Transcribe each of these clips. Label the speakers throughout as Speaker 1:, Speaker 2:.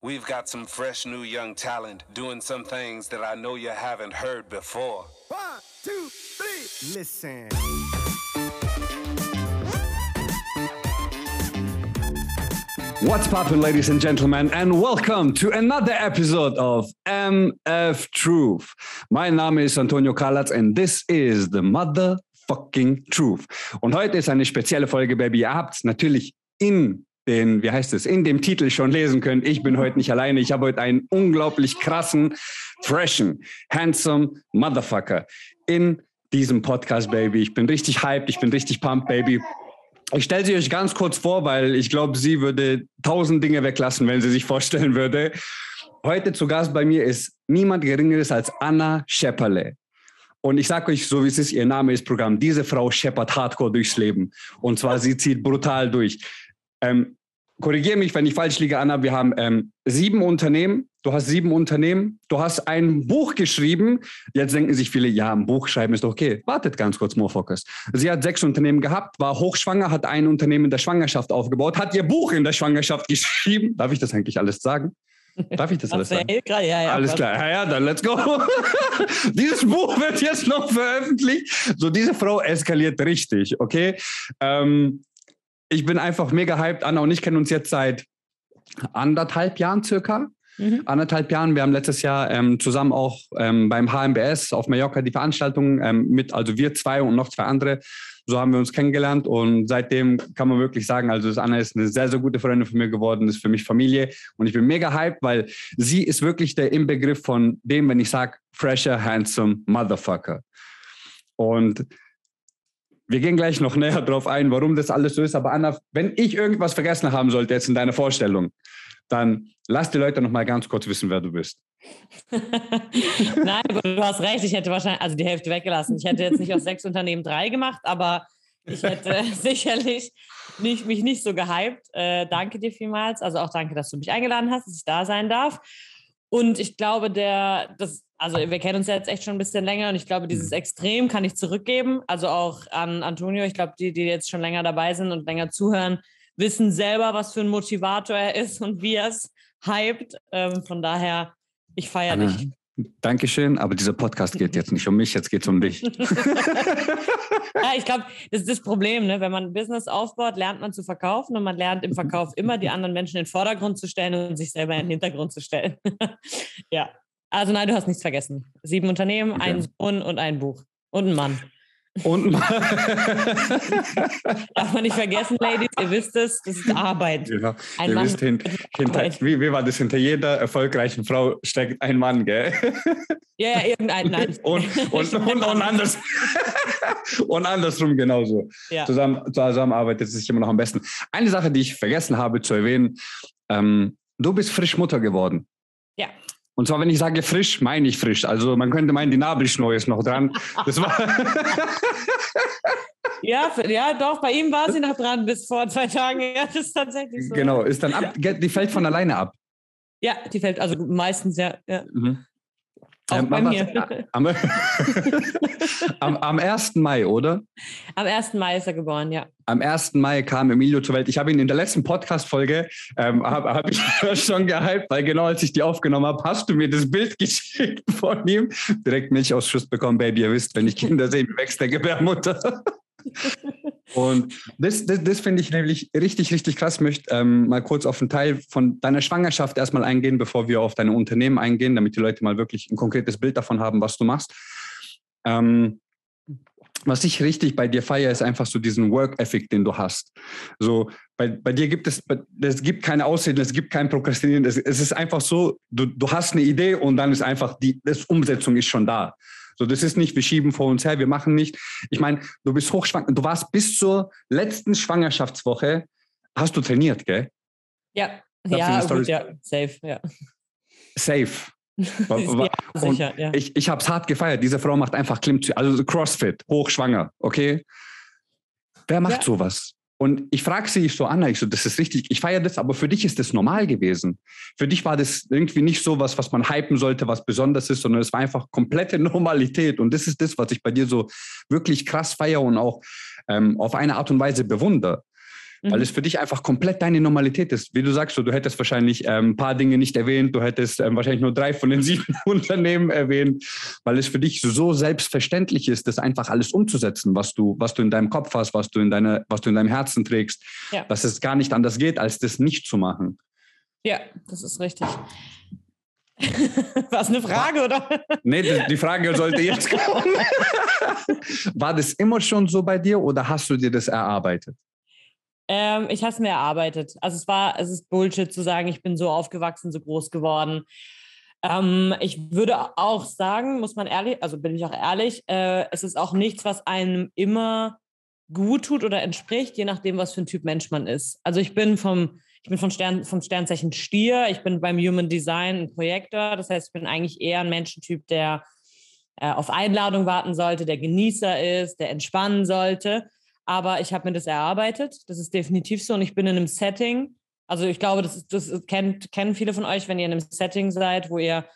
Speaker 1: We've got some fresh new young talent doing some things that I know you haven't heard before.
Speaker 2: One, two, three. Listen.
Speaker 3: What's poppin', ladies and gentlemen, and welcome to another episode of MF Truth. My Name is Antonio Kalatz and this is the motherfucking truth. Und heute ist eine spezielle Folge, Baby. Ihr habt natürlich in den, wie heißt es, in dem Titel schon lesen können. Ich bin heute nicht alleine. Ich habe heute einen unglaublich krassen, freshen, handsome Motherfucker in diesem Podcast, Baby. Ich bin richtig hyped, ich bin richtig pumped, Baby. Ich stelle sie euch ganz kurz vor, weil ich glaube, sie würde tausend Dinge weglassen, wenn sie sich vorstellen würde. Heute zu Gast bei mir ist niemand Geringeres als Anna Schepperle. Und ich sage euch, so wie es ist, ihr Name ist Programm. Diese Frau scheppert hardcore durchs Leben. Und zwar, sie zieht brutal durch. Ähm, Korrigiere mich, wenn ich falsch liege, Anna. Wir haben ähm, sieben Unternehmen. Du hast sieben Unternehmen. Du hast ein Buch geschrieben. Jetzt denken sich viele, ja, ein Buch schreiben ist okay. Wartet ganz kurz, more focus. Sie hat sechs Unternehmen gehabt, war hochschwanger, hat ein Unternehmen in der Schwangerschaft aufgebaut, hat ihr Buch in der Schwangerschaft geschrieben. Darf ich das eigentlich alles sagen? Darf ich das alles sagen?
Speaker 4: Ja, ja,
Speaker 3: Alles klar. Ja, ja, dann let's go. Dieses Buch wird jetzt noch veröffentlicht. So, diese Frau eskaliert richtig, okay? Ähm, ich bin einfach mega hyped. Anna und ich kennen uns jetzt seit anderthalb Jahren circa.
Speaker 4: Mhm.
Speaker 3: Anderthalb Jahren. Wir haben letztes Jahr ähm, zusammen auch ähm, beim HMBS auf Mallorca die Veranstaltung ähm, mit, also wir zwei und noch zwei andere. So haben wir uns kennengelernt und seitdem kann man wirklich sagen, also das Anna ist eine sehr, sehr gute Freundin von mir geworden, ist für mich Familie und ich bin mega hyped, weil sie ist wirklich der Inbegriff von dem, wenn ich sage, fresher, handsome Motherfucker. Und wir gehen gleich noch näher drauf ein, warum das alles so ist. Aber Anna, wenn ich irgendwas vergessen haben sollte jetzt in deiner Vorstellung, dann lass die Leute noch mal ganz kurz wissen, wer du bist.
Speaker 4: Nein, aber du hast recht. Ich hätte wahrscheinlich, also die Hälfte weggelassen. Ich hätte jetzt nicht aus sechs Unternehmen drei gemacht, aber ich hätte sicherlich nicht, mich nicht so gehypt. Äh, danke dir vielmals. Also auch danke, dass du mich eingeladen hast, dass ich da sein darf. Und ich glaube, der, das, also wir kennen uns ja jetzt echt schon ein bisschen länger und ich glaube, dieses Extrem kann ich zurückgeben. Also auch an Antonio, ich glaube, die, die jetzt schon länger dabei sind und länger zuhören, wissen selber, was für ein Motivator er ist und wie er es hypt. Ähm, von daher, ich feiere dich.
Speaker 3: Dankeschön, aber dieser Podcast geht jetzt nicht um mich, jetzt geht es um dich.
Speaker 4: ja, ich glaube, das ist das Problem. Ne? Wenn man ein Business aufbaut, lernt man zu verkaufen und man lernt im Verkauf immer die anderen Menschen in den Vordergrund zu stellen und sich selber in den Hintergrund zu stellen. ja, also nein, du hast nichts vergessen. Sieben Unternehmen,
Speaker 3: Okay.
Speaker 4: ein Sohn und ein Buch. Und ein Mann.
Speaker 3: Und
Speaker 4: Darf man nicht vergessen, Ladies, ihr wisst es, das ist Arbeit.
Speaker 3: ja,
Speaker 4: Ein
Speaker 3: ihr
Speaker 4: Mann
Speaker 3: wisst, hin, hinter,
Speaker 4: Arbeit.
Speaker 3: wie, wie war das? Hinter jeder erfolgreichen Frau steckt ein Mann, gell?
Speaker 4: Ja, ja, irgendein, nein.
Speaker 3: Und, und, und, und, anders, und andersrum genauso.
Speaker 4: Ja.
Speaker 3: Zusammen, zusammen arbeitet es sich immer noch am besten. Eine Sache, die ich vergessen habe zu erwähnen, ähm, du bist frisch Mutter geworden.
Speaker 4: Ja.
Speaker 3: Und zwar, wenn ich sage frisch, meine ich frisch. Also man könnte meinen, die Nabelschnur ist noch dran. Das war
Speaker 4: Ja, ja, doch, bei ihm war sie noch dran bis vor zwei Tagen. Ja, das ist tatsächlich so.
Speaker 3: genau, ist dann ab, die fällt von alleine ab.
Speaker 4: Ja, die fällt, also meistens ja. ja.
Speaker 3: Mhm.
Speaker 4: Auch
Speaker 3: Ähm,
Speaker 4: bei mir.
Speaker 3: Am, am, am 1. Mai, oder?
Speaker 4: Am 1. Mai ist er geboren, ja.
Speaker 3: Am 1. Mai kam Emilio zur Welt. Ich habe ihn in der letzten Podcast-Folge, ähm, habe hab ich schon gehypt, weil genau als ich die aufgenommen habe, hast du mir das Bild geschickt von ihm. Direkt Milchausschuss bekommen, Baby. Ihr wisst, wenn ich Kinder sehe, wächst der Gebärmutter. Und das, das, das finde ich nämlich richtig, richtig krass. Ich möchte ähm, mal kurz auf einen Teil von deiner Schwangerschaft erstmal eingehen, bevor wir auf deine Unternehmen eingehen, damit die Leute mal wirklich ein konkretes Bild davon haben, was du machst. Ähm, was ich richtig bei dir feiere, ist einfach so diesen Work-Ethic, den du hast. So, bei, bei dir gibt es, es gibt keine Ausreden, es gibt kein Prokrastinieren. Es, es ist einfach so, du, du hast eine Idee und dann ist einfach die das Umsetzung ist schon da. So, das ist nicht, wir schieben vor uns her, wir machen nicht. Ich meine, du bist hochschwanger, du warst bis zur letzten Schwangerschaftswoche, hast du trainiert, gell?
Speaker 4: Ja, ja, gut, ja, safe, ja.
Speaker 3: Safe.
Speaker 4: Ja sicher, ja.
Speaker 3: Ich, ich habe es hart gefeiert. Diese Frau macht einfach Klimmzüge, also Crossfit, hochschwanger, okay? Wer macht
Speaker 4: Ja.
Speaker 3: sowas? Und ich frage sie so, Anna, ich so, das ist richtig, ich feiere das, aber für dich ist das normal gewesen. Für dich war das irgendwie nicht so was, was man hypen sollte, was besonders ist, sondern es war einfach komplette Normalität. Und das ist das, was ich bei dir so wirklich krass feiere und auch ähm, auf eine Art und Weise bewundere. Weil
Speaker 4: Mhm.
Speaker 3: es für dich einfach komplett deine Normalität ist. Wie du sagst, so, du hättest wahrscheinlich ähm, ein paar Dinge nicht erwähnt, du hättest ähm, wahrscheinlich nur drei von den sieben Unternehmen erwähnt, weil es für dich so selbstverständlich ist, das einfach alles umzusetzen, was du, was du in deinem Kopf hast, was du in, deine, was du in deinem Herzen trägst,
Speaker 4: Ja.
Speaker 3: dass es gar nicht anders geht, als das nicht zu machen.
Speaker 4: Ja, das ist richtig. Was eine Frage, oder?
Speaker 3: Nee, die Frage sollte jetzt kommen. War das immer schon so bei dir oder hast du dir das erarbeitet?
Speaker 4: Ähm, ich habe es mir erarbeitet. Also es war, es ist Bullshit zu sagen, ich bin so aufgewachsen, so groß geworden. Ähm, ich würde auch sagen, muss man ehrlich, also bin ich auch ehrlich, äh, es ist auch nichts, was einem immer gut tut oder entspricht, je nachdem, was für ein Typ Mensch man ist. Also ich bin vom, ich bin von Stern, vom Sternzeichen Stier, ich bin beim Human Design ein Projektor, das heißt, ich bin eigentlich eher ein Menschentyp, der äh, auf Einladung warten sollte, der Genießer ist, der entspannen sollte. Aber ich habe mir das erarbeitet. Das ist definitiv so. Und ich bin in einem Setting. Also ich glaube, das, das kennt, kennen viele von euch, wenn ihr in einem Setting seid, wo ihr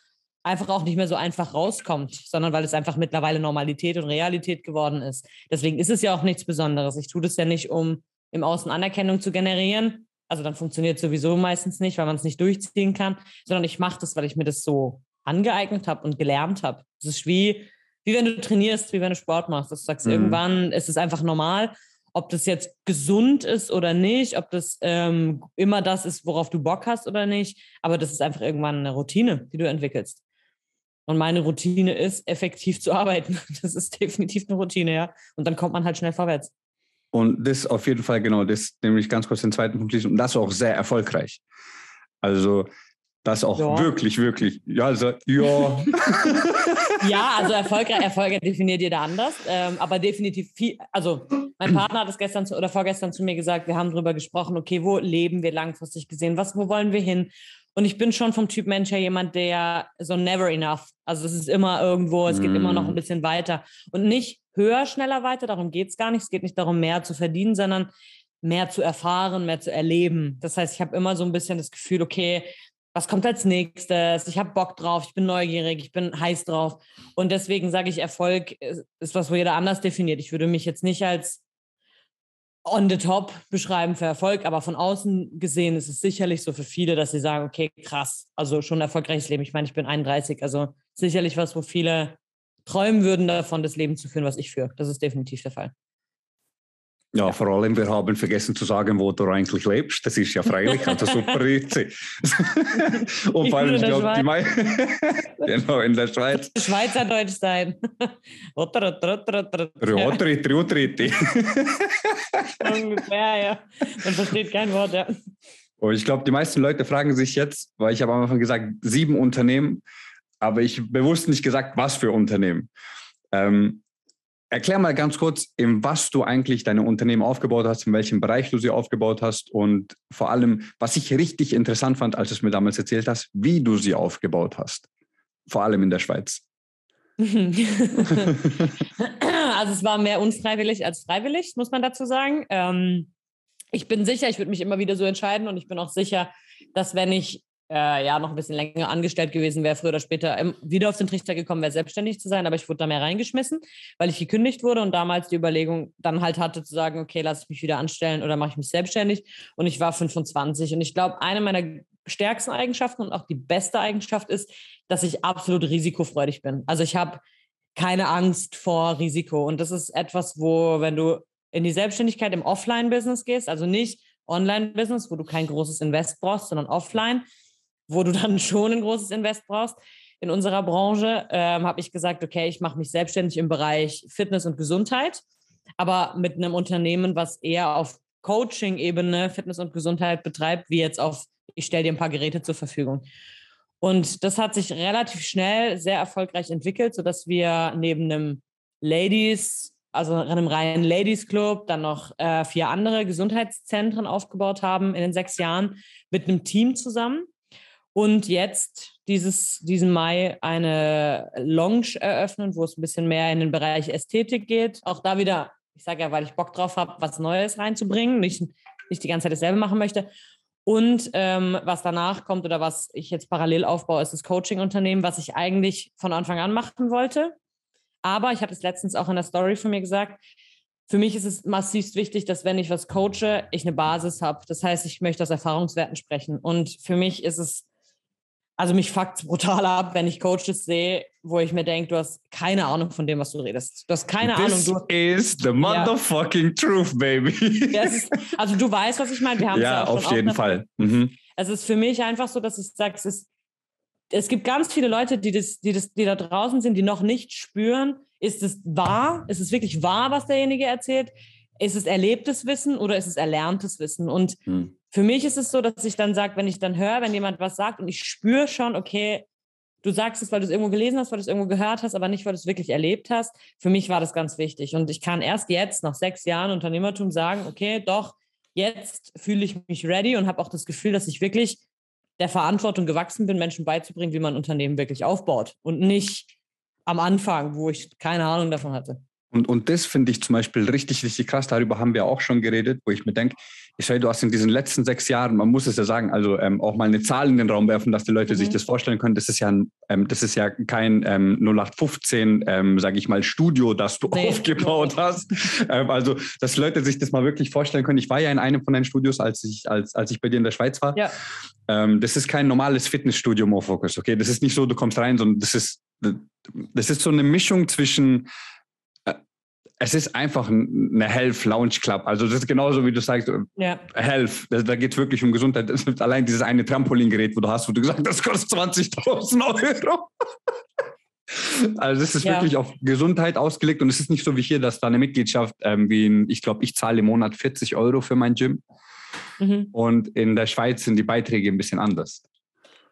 Speaker 4: einfach auch nicht mehr so einfach rauskommt, sondern weil es einfach mittlerweile Normalität und Realität geworden ist. Deswegen ist es ja auch nichts Besonderes. Ich tue das ja nicht, um im Außen Anerkennung zu generieren. Also dann funktioniert es sowieso meistens nicht, weil man es nicht durchziehen kann, sondern ich mache das, weil ich mir das so angeeignet habe und gelernt habe. Es ist wie, wie wenn du trainierst, wie wenn du Sport machst. Du sagst,
Speaker 3: Mhm.
Speaker 4: irgendwann ist es einfach normal. Ob das jetzt gesund ist oder nicht, ob das ähm, immer das ist, worauf du Bock hast oder nicht, aber das ist einfach irgendwann eine Routine, die du entwickelst. Und meine Routine ist, effektiv zu arbeiten. Das ist definitiv eine Routine, ja. Und dann kommt man halt schnell vorwärts.
Speaker 3: Und das auf jeden Fall, genau, das nämlich ganz kurz den zweiten Punkt schließen. Und das auch sehr erfolgreich. Also, das auch
Speaker 4: Ja.
Speaker 3: wirklich, wirklich. Ja, also, ja.
Speaker 4: Ja, also erfolgreich, Erfolge definiert jeder anders, ähm, aber definitiv viel. Also mein Partner hat es gestern zu, oder vorgestern zu mir gesagt. Wir haben darüber gesprochen. Okay, wo leben wir langfristig gesehen? Was, wo wollen wir hin? Und ich bin schon vom Typ Mensch her jemand, der so never enough. Also es ist immer irgendwo, es geht immer noch ein
Speaker 3: Mm.
Speaker 4: bisschen weiter und nicht höher, schneller weiter. Darum geht es gar nicht. Es geht nicht darum, mehr zu verdienen, sondern mehr zu erfahren, mehr zu erleben. Das heißt, ich habe immer so ein bisschen das Gefühl, okay, was kommt als nächstes? Ich habe Bock drauf, ich bin neugierig, ich bin heiß drauf. Und deswegen sage ich, Erfolg ist, was, wo jeder anders definiert. Ich würde mich jetzt nicht als on the top beschreiben für Erfolg, aber von außen gesehen ist es sicherlich so für viele, dass sie sagen, okay, krass, also schon ein erfolgreiches Leben. Ich meine, ich bin 31, also sicherlich was, wo viele träumen würden davon, das Leben zu führen, was ich führe. Das ist definitiv der Fall.
Speaker 3: Ja, vor allem, wir haben vergessen zu sagen, wo du eigentlich lebst. Das ist ja freilich, also super witzig. Und vor allem, ich glaube, die mei genau, in der Schweiz.
Speaker 4: Schweizerdeutsch sein. Otter, otter, otter. Ungefähr, ja. Man versteht kein Wort, ja.
Speaker 3: Und ich glaube, die meisten Leute fragen sich jetzt, weil ich habe am Anfang gesagt, sieben Unternehmen, aber ich bewusst nicht gesagt, was für Unternehmen. Ähm, erklär mal ganz kurz, in was du eigentlich deine Unternehmen aufgebaut hast, in welchem Bereich du sie aufgebaut hast und vor allem, was ich richtig interessant fand, als du es mir damals erzählt hast, wie du sie aufgebaut hast. Vor allem in der Schweiz.
Speaker 4: also es war mehr unfreiwillig als freiwillig, muss man dazu sagen. Ähm, ich bin sicher, ich würde mich immer wieder so entscheiden und ich bin auch sicher, dass wenn ich äh, ja noch ein bisschen länger angestellt gewesen wäre, früher oder später ähm, wieder auf den Trichter gekommen wäre, selbstständig zu sein, aber ich wurde da mehr reingeschmissen, weil ich gekündigt wurde und damals die Überlegung dann halt hatte zu sagen, okay, lasse ich mich wieder anstellen oder mache ich mich selbstständig und ich war 25 und ich glaube, eine meiner stärksten Eigenschaften und auch die beste Eigenschaft ist, dass ich absolut risikofreudig bin. Also ich habe keine Angst vor Risiko. Und das ist etwas, wo, wenn du in die Selbstständigkeit im Offline-Business gehst, also nicht Online-Business, wo du kein großes Invest brauchst, sondern offline, wo du dann schon ein großes Invest brauchst. In unserer Branche ähm, habe ich gesagt, okay, ich mache mich selbstständig im Bereich Fitness und Gesundheit, aber mit einem Unternehmen, was eher auf Coaching-Ebene Fitness und Gesundheit betreibt, wie jetzt auf, ich stelle dir ein paar Geräte zur Verfügung. Und das hat sich relativ schnell sehr erfolgreich entwickelt, sodass wir neben einem Ladies, also einem reinen Ladies Club, dann noch äh, vier andere Gesundheitszentren aufgebaut haben in den sechs Jahren mit einem Team zusammen. Und jetzt dieses, diesen Mai eine Lounge eröffnen, wo es ein bisschen mehr in den Bereich Ästhetik geht. Auch da wieder, ich sage ja, weil ich Bock drauf habe, was Neues reinzubringen, nicht, nicht die ganze Zeit dasselbe machen möchte. Und ähm, was danach kommt oder was ich jetzt parallel aufbaue, ist das Coaching-Unternehmen, was ich eigentlich von Anfang an machen wollte. Aber ich habe es letztens auch in der Story von mir gesagt, für mich ist es massivst wichtig, dass wenn ich was coache, ich eine Basis habe. Das heißt, ich möchte aus Erfahrungswerten sprechen. Und für mich ist es, also mich fuckt brutal ab, wenn ich Coaches sehe, wo ich mir denke, du hast keine Ahnung von dem, was du redest. Du hast keine
Speaker 3: This
Speaker 4: Ahnung. Du,
Speaker 3: is the motherfucking truth, baby.
Speaker 4: Ja, es ist, also du weißt, was ich meine. Wir haben es
Speaker 3: ja,
Speaker 4: schon
Speaker 3: auf jeden Fall. Mhm.
Speaker 4: Es ist für mich einfach so, dass ich sage, es ist, es gibt ganz viele Leute, die das, die das, die da draußen sind, die noch nicht spüren, ist es wahr? Ist es wirklich wahr, was derjenige erzählt? Ist es erlebtes Wissen oder ist es erlerntes Wissen? Und
Speaker 3: Hm.
Speaker 4: Für mich ist es so, dass ich dann sage, wenn ich dann höre, wenn jemand was sagt und ich spüre schon, okay, du sagst es, weil du es irgendwo gelesen hast, weil du es irgendwo gehört hast, aber nicht, weil du es wirklich erlebt hast. Für mich war das ganz wichtig. Und ich kann erst jetzt, nach sechs Jahren Unternehmertum, sagen, okay, doch, jetzt fühle ich mich ready und habe auch das Gefühl, dass ich wirklich der Verantwortung gewachsen bin, Menschen beizubringen, wie man Unternehmen wirklich aufbaut und nicht am Anfang, wo ich keine Ahnung davon hatte.
Speaker 3: Und, und das finde ich zum Beispiel richtig, richtig krass. Darüber haben wir auch schon geredet, wo ich mir denke, Israel, du hast in diesen letzten sechs Jahren, man muss es ja sagen, also ähm, auch mal eine Zahl in den Raum werfen, dass die Leute
Speaker 4: Mhm.
Speaker 3: sich das vorstellen können. Das ist ja, ähm, das ist ja kein ähm, 0815, ähm, sage ich mal, Studio, das du
Speaker 4: Nee.
Speaker 3: aufgebaut hast. ähm, also, dass Leute sich das mal wirklich vorstellen können. Ich war ja in einem von deinen Studios, als ich, als, als ich bei dir in der Schweiz war.
Speaker 4: Ja.
Speaker 3: Ähm, das ist kein normales Fitnessstudio, Mofocus, okay? Das ist nicht so, du kommst rein, sondern das ist, das ist so eine Mischung zwischen es ist einfach ein- eine Health Lounge Club. Also das ist genauso, wie du sagst, äh,
Speaker 4: Ja,
Speaker 3: Health. Da, da geht es wirklich um Gesundheit. Allein dieses eine Trampolingerät, wo du hast, wo du gesagt hast, das kostet 20.000 Euro. Also das ist
Speaker 4: Ja.
Speaker 3: wirklich auf Gesundheit ausgelegt und es ist nicht so wie hier, dass da eine Mitgliedschaft, ähm, wie ich glaube, ich zahle im Monat 40 Euro für mein Gym
Speaker 4: mhm.
Speaker 3: und in der Schweiz sind die Beiträge ein bisschen anders.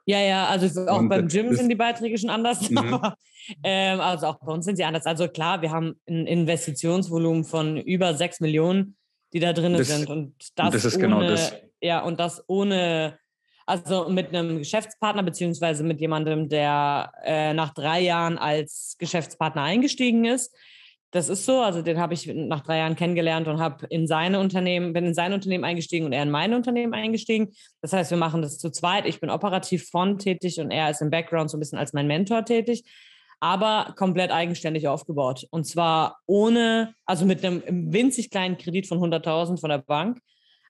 Speaker 4: ja, ja, also auch
Speaker 3: Und
Speaker 4: beim Gym sind die Beiträge schon anders,
Speaker 3: Mhm.
Speaker 4: aber ähm, also auch bei uns sind sie anders. Also klar, wir haben ein Investitionsvolumen von über 6 Millionen, die da drin
Speaker 3: Das-
Speaker 4: sind und das,
Speaker 3: das ist
Speaker 4: ohne,
Speaker 3: genau das.
Speaker 4: Ja, und das ohne, also mit einem Geschäftspartner beziehungsweise mit jemandem, der äh, nach drei Jahren als Geschäftspartner eingestiegen ist. Das ist so, also den habe ich nach drei Jahren kennengelernt und habe in seine Unternehmen, bin in sein Unternehmen eingestiegen und er in mein Unternehmen eingestiegen. Das heißt, wir machen das zu zweit. Ich bin operativ von tätig und er ist im Background so ein bisschen als mein Mentor tätig, aber komplett eigenständig aufgebaut. Und zwar ohne, also mit einem winzig kleinen Kredit von 100.000 von der Bank,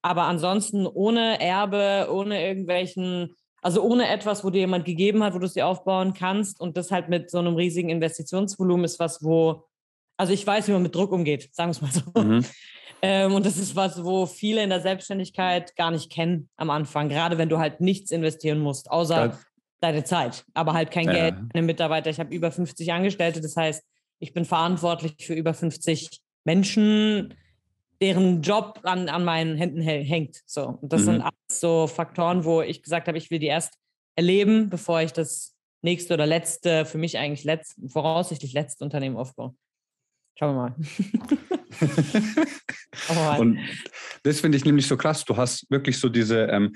Speaker 4: aber ansonsten ohne Erbe, ohne irgendwelchen, also ohne etwas, wo dir jemand gegeben hat, wo du es dir aufbauen kannst. Und das halt mit so einem riesigen Investitionsvolumen ist was, wo, also ich weiß, wie man mit Druck umgeht, sagen wir es mal so.
Speaker 3: Mhm.
Speaker 4: Ähm, und das ist was, wo viele in der Selbstständigkeit gar nicht kennen am Anfang, gerade wenn du halt nichts investieren musst, außer
Speaker 3: Da-
Speaker 4: deine Zeit, aber halt kein
Speaker 3: Ja.
Speaker 4: Geld, keine Mitarbeiter. Ich habe über 50 Angestellte, das heißt, ich bin verantwortlich für über 50 Menschen, deren Job an, an meinen Händen hä- hängt. So. Und das
Speaker 3: Mhm.
Speaker 4: sind alles so Faktoren, wo ich gesagt habe, ich will die erst erleben, bevor ich das nächste oder letzte, für mich eigentlich letzte, voraussichtlich letzte Unternehmen aufbaue. Schauen wir mal. Schauen wir mal.
Speaker 3: Und das finde ich nämlich so krass. Du hast wirklich so diese, ähm,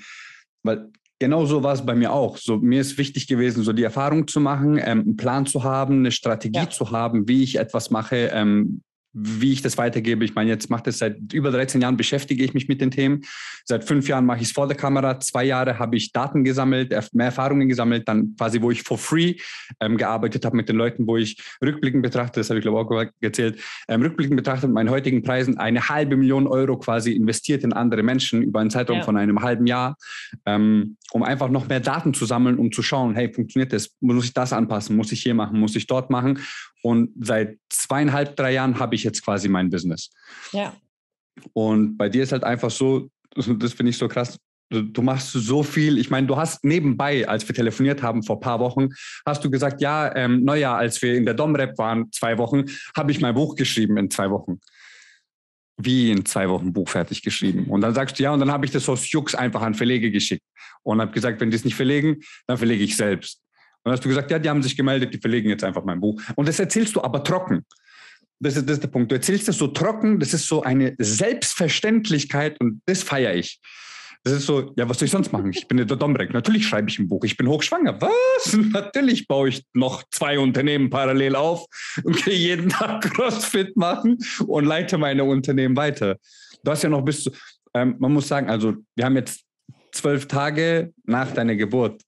Speaker 3: weil genau so war es bei mir auch. So, mir ist wichtig gewesen, so die Erfahrung zu machen, ähm, einen Plan zu haben, eine Strategie
Speaker 4: Ja.
Speaker 3: zu haben, wie ich etwas mache, ähm, wie ich das weitergebe. Ich meine, jetzt macht es seit über 13 Jahren beschäftige ich mich mit den Themen. Seit fünf Jahren mache ich es vor der Kamera. Zwei Jahre habe ich Daten gesammelt, mehr Erfahrungen gesammelt, dann quasi, wo ich for free ähm, gearbeitet habe mit den Leuten, wo ich rückblickend betrachte, das habe ich glaube auch erzählt, ähm, rückblickend betrachtet mit meinen heutigen Preisen eine halbe Million Euro quasi investiert in andere Menschen über einen Zeitraum
Speaker 4: Ja.
Speaker 3: von einem halben Jahr, ähm, um einfach noch mehr Daten zu sammeln, um zu schauen, hey, funktioniert das? Muss ich das anpassen? Muss ich hier machen? Muss ich dort machen? Und seit zweieinhalb, drei Jahren habe ich jetzt quasi mein Business.
Speaker 4: ja.
Speaker 3: Und bei dir ist halt einfach so, das finde ich so krass, du, machst so viel. Ich meine, du hast nebenbei, als wir telefoniert haben vor ein paar Wochen, hast du gesagt, ja, ähm, Neujahr, als wir in der Domrep waren, zwei Wochen, habe ich mein Buch geschrieben in zwei Wochen. Wie in zwei Wochen Buch fertig geschrieben. Und dann sagst du, ja, und dann habe ich das aus Jux einfach an Verlege geschickt. Und habe gesagt, wenn die es nicht verlegen, dann verlege ich selbst. Und dann hast du gesagt, ja, die haben sich gemeldet, die verlegen jetzt einfach mein Buch. Und das erzählst du aber trocken. Das ist, das ist der Punkt. Du erzählst das so trocken, das ist so eine Selbstverständlichkeit und das feiere ich. Das ist so, ja, was soll ich sonst machen? Ich bin der Domrek. Natürlich schreibe ich ein Buch. Ich bin hochschwanger. Was? Natürlich baue ich noch zwei Unternehmen parallel auf und gehe jeden Tag CrossFit machen und leite meine Unternehmen weiter. Du hast ja noch bis zu, ähm, man muss sagen, also wir haben jetzt zwölf Tage nach deiner Geburt